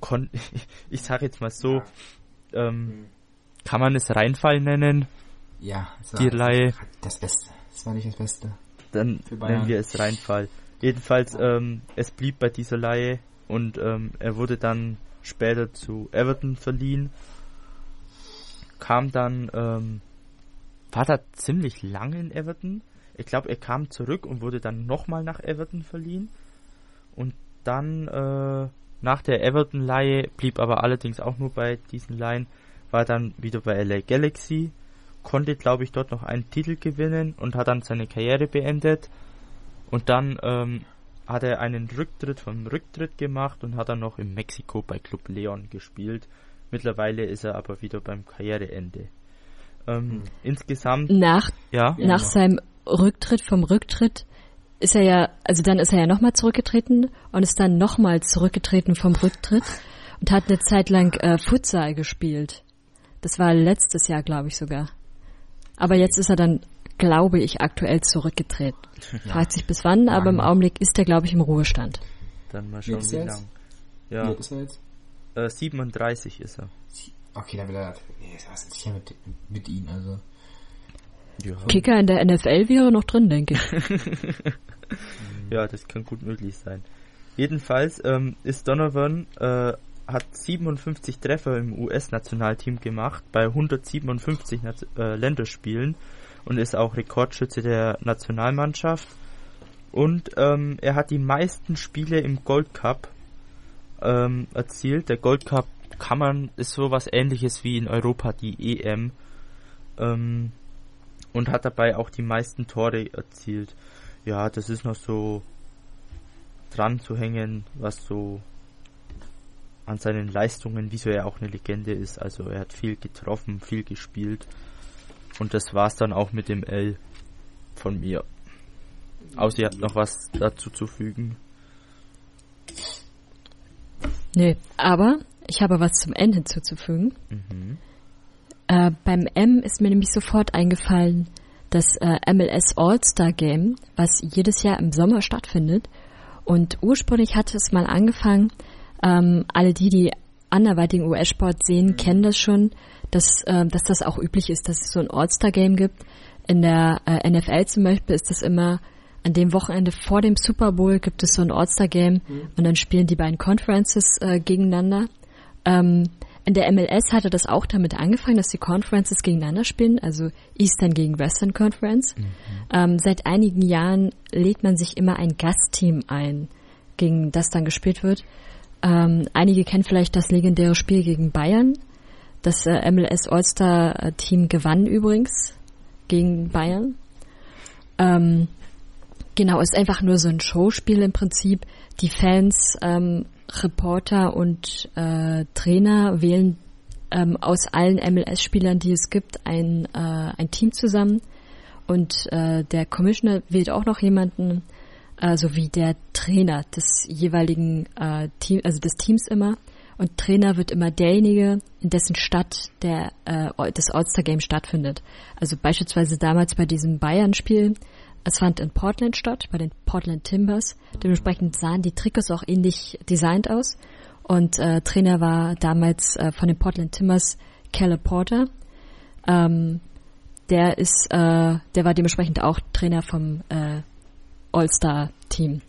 kon ich sage jetzt mal so, ja. ähm, mhm. kann man es Reinfall nennen? Ja, die Laie. Das Beste. Das war nicht das Beste dann nennen wir es Reinfall. Jedenfalls, ähm, es blieb bei dieser Laie und ähm, er wurde dann später zu Everton verliehen. Kam dann, ähm, war da ziemlich lange in Everton. Ich glaube, er kam zurück und wurde dann nochmal nach Everton verliehen. Und dann, äh, nach der Everton-Leihe, blieb aber allerdings auch nur bei diesen Leihen, war dann wieder bei LA Galaxy konnte, glaube ich, dort noch einen Titel gewinnen und hat dann seine Karriere beendet. Und dann ähm, hat er einen Rücktritt vom Rücktritt gemacht und hat dann noch in Mexiko bei Club Leon gespielt. Mittlerweile ist er aber wieder beim Karriereende. Ähm, hm. Insgesamt. Nach, ja? nach seinem Rücktritt vom Rücktritt ist er ja, also dann ist er ja nochmal zurückgetreten und ist dann nochmal zurückgetreten vom Rücktritt und hat eine Zeit lang äh, Futsal gespielt. Das war letztes Jahr, glaube ich sogar. Aber jetzt ist er dann, glaube ich, aktuell zurückgetreten. Ja. Fragt sich bis wann, aber im Augenblick ist er, glaube ich, im Ruhestand. Dann mal schauen, wie lang. Ja. Wie ist er jetzt? Äh, 37 ist er. Okay, dann will er. Nee, was ist sicher mit, mit ihm, also. Ja. Kicker in der NFL wäre noch drin, denke ich. ja, das kann gut möglich sein. Jedenfalls ähm, ist Donovan äh, hat 57 Treffer im US-Nationalteam gemacht bei 157 Nat äh, Länderspielen und ist auch Rekordschütze der Nationalmannschaft. Und ähm, er hat die meisten Spiele im Gold Cup ähm, erzielt. Der Gold Cup kann man, ist sowas ähnliches wie in Europa die EM. Ähm, und hat dabei auch die meisten Tore erzielt. Ja, das ist noch so dran zu hängen, was so an seinen Leistungen, wieso er auch eine Legende ist. Also er hat viel getroffen, viel gespielt. Und das war's dann auch mit dem L von mir. Außer ihr habt noch was dazu zu fügen. Nee, aber ich habe was zum N hinzuzufügen. Mhm. Äh, beim M ist mir nämlich sofort eingefallen, das äh, MLS All-Star Game, was jedes Jahr im Sommer stattfindet. Und ursprünglich hatte es mal angefangen, ähm, alle die, die anderweitigen US-Sport sehen, kennen das schon, dass, äh, dass das auch üblich ist, dass es so ein All-Star-Game gibt. In der äh, NFL zum Beispiel ist das immer an dem Wochenende vor dem Super Bowl gibt es so ein All-Star-Game mhm. und dann spielen die beiden Conferences äh, gegeneinander. Ähm, in der MLS hatte das auch damit angefangen, dass die Conferences gegeneinander spielen, also Eastern gegen Western Conference. Mhm. Ähm, seit einigen Jahren lädt man sich immer ein Gastteam ein, gegen das dann gespielt wird. Ähm, einige kennen vielleicht das legendäre Spiel gegen Bayern. Das äh, MLS All-Star-Team gewann übrigens gegen Bayern. Ähm, genau, ist einfach nur so ein Showspiel im Prinzip. Die Fans ähm, Reporter und äh, Trainer wählen ähm, aus allen MLS-Spielern, die es gibt, ein, äh, ein Team zusammen. Und äh, der Commissioner wählt auch noch jemanden, äh, sowie der Trainer des jeweiligen äh, Team, also des Teams immer. Und Trainer wird immer derjenige, in dessen Stadt der, äh, das All-Star Game stattfindet. Also beispielsweise damals bei diesem Bayern-Spiel es fand in Portland statt, bei den Portland Timbers. Dementsprechend sahen die Trikots auch ähnlich designt aus. Und äh, Trainer war damals äh, von den Portland Timbers Keller Porter. Ähm, der ist, äh, der war dementsprechend auch Trainer vom äh, All-Star-Team.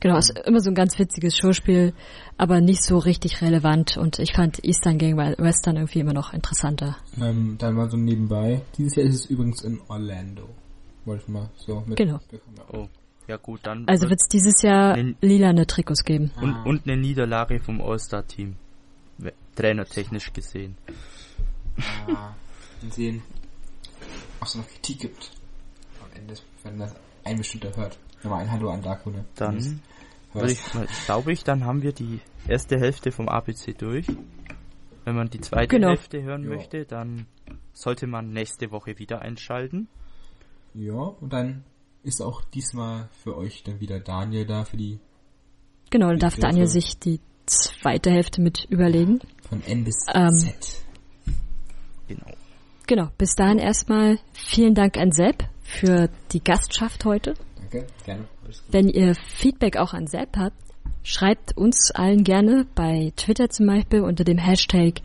Genau, ist immer so ein ganz witziges Showspiel, aber nicht so richtig relevant und ich fand Eastern gegen Western irgendwie immer noch interessanter. Ähm, dann mal so nebenbei. Dieses Jahr ist es übrigens in Orlando wollte ich mal so mit. Genau. Oh. Ja gut, dann. Also wird es dieses Jahr lilane Trikots geben. Und, ah. und eine Niederlage vom All-Star-Team. Trainertechnisch gesehen. Ah, sehen, ob es noch Kritik gibt. Am Ende, wenn das ein bestimmter hört. Nochmal ein Hallo an Darkune. Dann würde ich, glaube ich, dann haben wir die erste Hälfte vom ABC durch. Wenn man die zweite genau. Hälfte hören jo. möchte, dann sollte man nächste Woche wieder einschalten. Ja, und dann ist auch diesmal für euch dann wieder Daniel da für die. Genau, dann darf Daniel sich die zweite Hälfte mit überlegen. Von N bis ähm, Z. Genau. Genau, bis dahin erstmal vielen Dank an Sepp für die Gastschaft heute. Danke, gerne. Wenn ihr Feedback auch an Sepp habt, schreibt uns allen gerne bei Twitter zum Beispiel unter dem Hashtag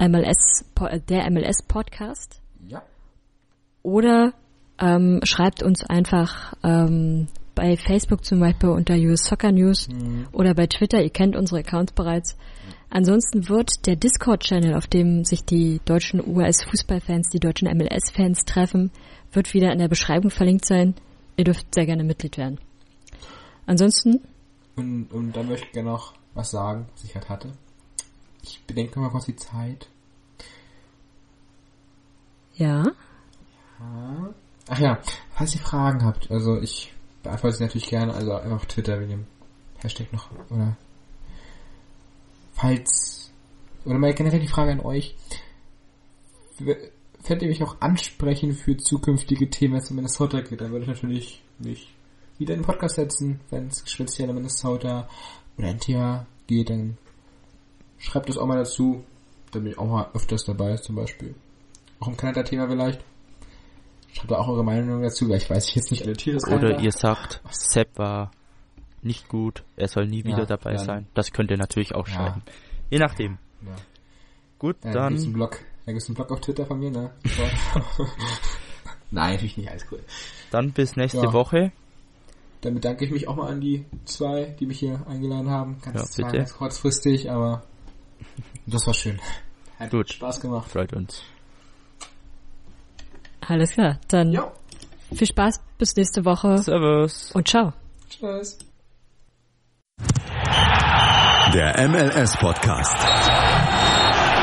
MLS, der MLS Podcast. Ja. Oder ähm, schreibt uns einfach ähm, bei Facebook zum Beispiel unter US Soccer News mhm. oder bei Twitter, ihr kennt unsere Accounts bereits. Ansonsten wird der Discord-Channel, auf dem sich die deutschen US-Fußballfans, die deutschen MLS-Fans treffen, wird wieder in der Beschreibung verlinkt sein. Ihr dürft sehr gerne Mitglied werden. Ansonsten. Und, und dann möchte ich gerne noch was sagen, was ich gerade hatte. Ich bedenke mal kurz die Zeit. Ja. Ja. Ach ja, falls ihr Fragen habt, also ich beantworte sie natürlich gerne, also einfach auf Twitter mit dem Hashtag noch, oder falls, oder mal generell die Frage an euch, könnt ihr mich auch ansprechen für zukünftige Themen, wenn es um Minnesota geht, dann würde ich natürlich mich wieder in den Podcast setzen, wenn es speziell um Minnesota oder NTA geht, dann schreibt es auch mal dazu, da bin ich auch mal öfters dabei, zum Beispiel. Auch im Kanada-Thema vielleicht. Schreibt auch eure Meinung dazu, weil ich weiß jetzt nicht alle Tiere. Oder ihr sagt, Sepp war nicht gut, er soll nie wieder ja, dabei dann. sein. Das könnt ihr natürlich auch ja. schreiben. Je nachdem. Ja. Gut, ja, dann. Da gibt gibt einen Blog auf Twitter von mir, ne? Nein, natürlich nicht, alles cool. Dann bis nächste Woche. Dann bedanke ich mich auch mal an die zwei, die mich hier eingeladen haben. Ganz, ja, bitte. ganz kurzfristig, aber Das war schön. Hat Gut. Spaß gemacht. Freut uns. Alles klar, dann jo. viel Spaß, bis nächste Woche. Servus. Und ciao. Tschüss. Der MLS Podcast.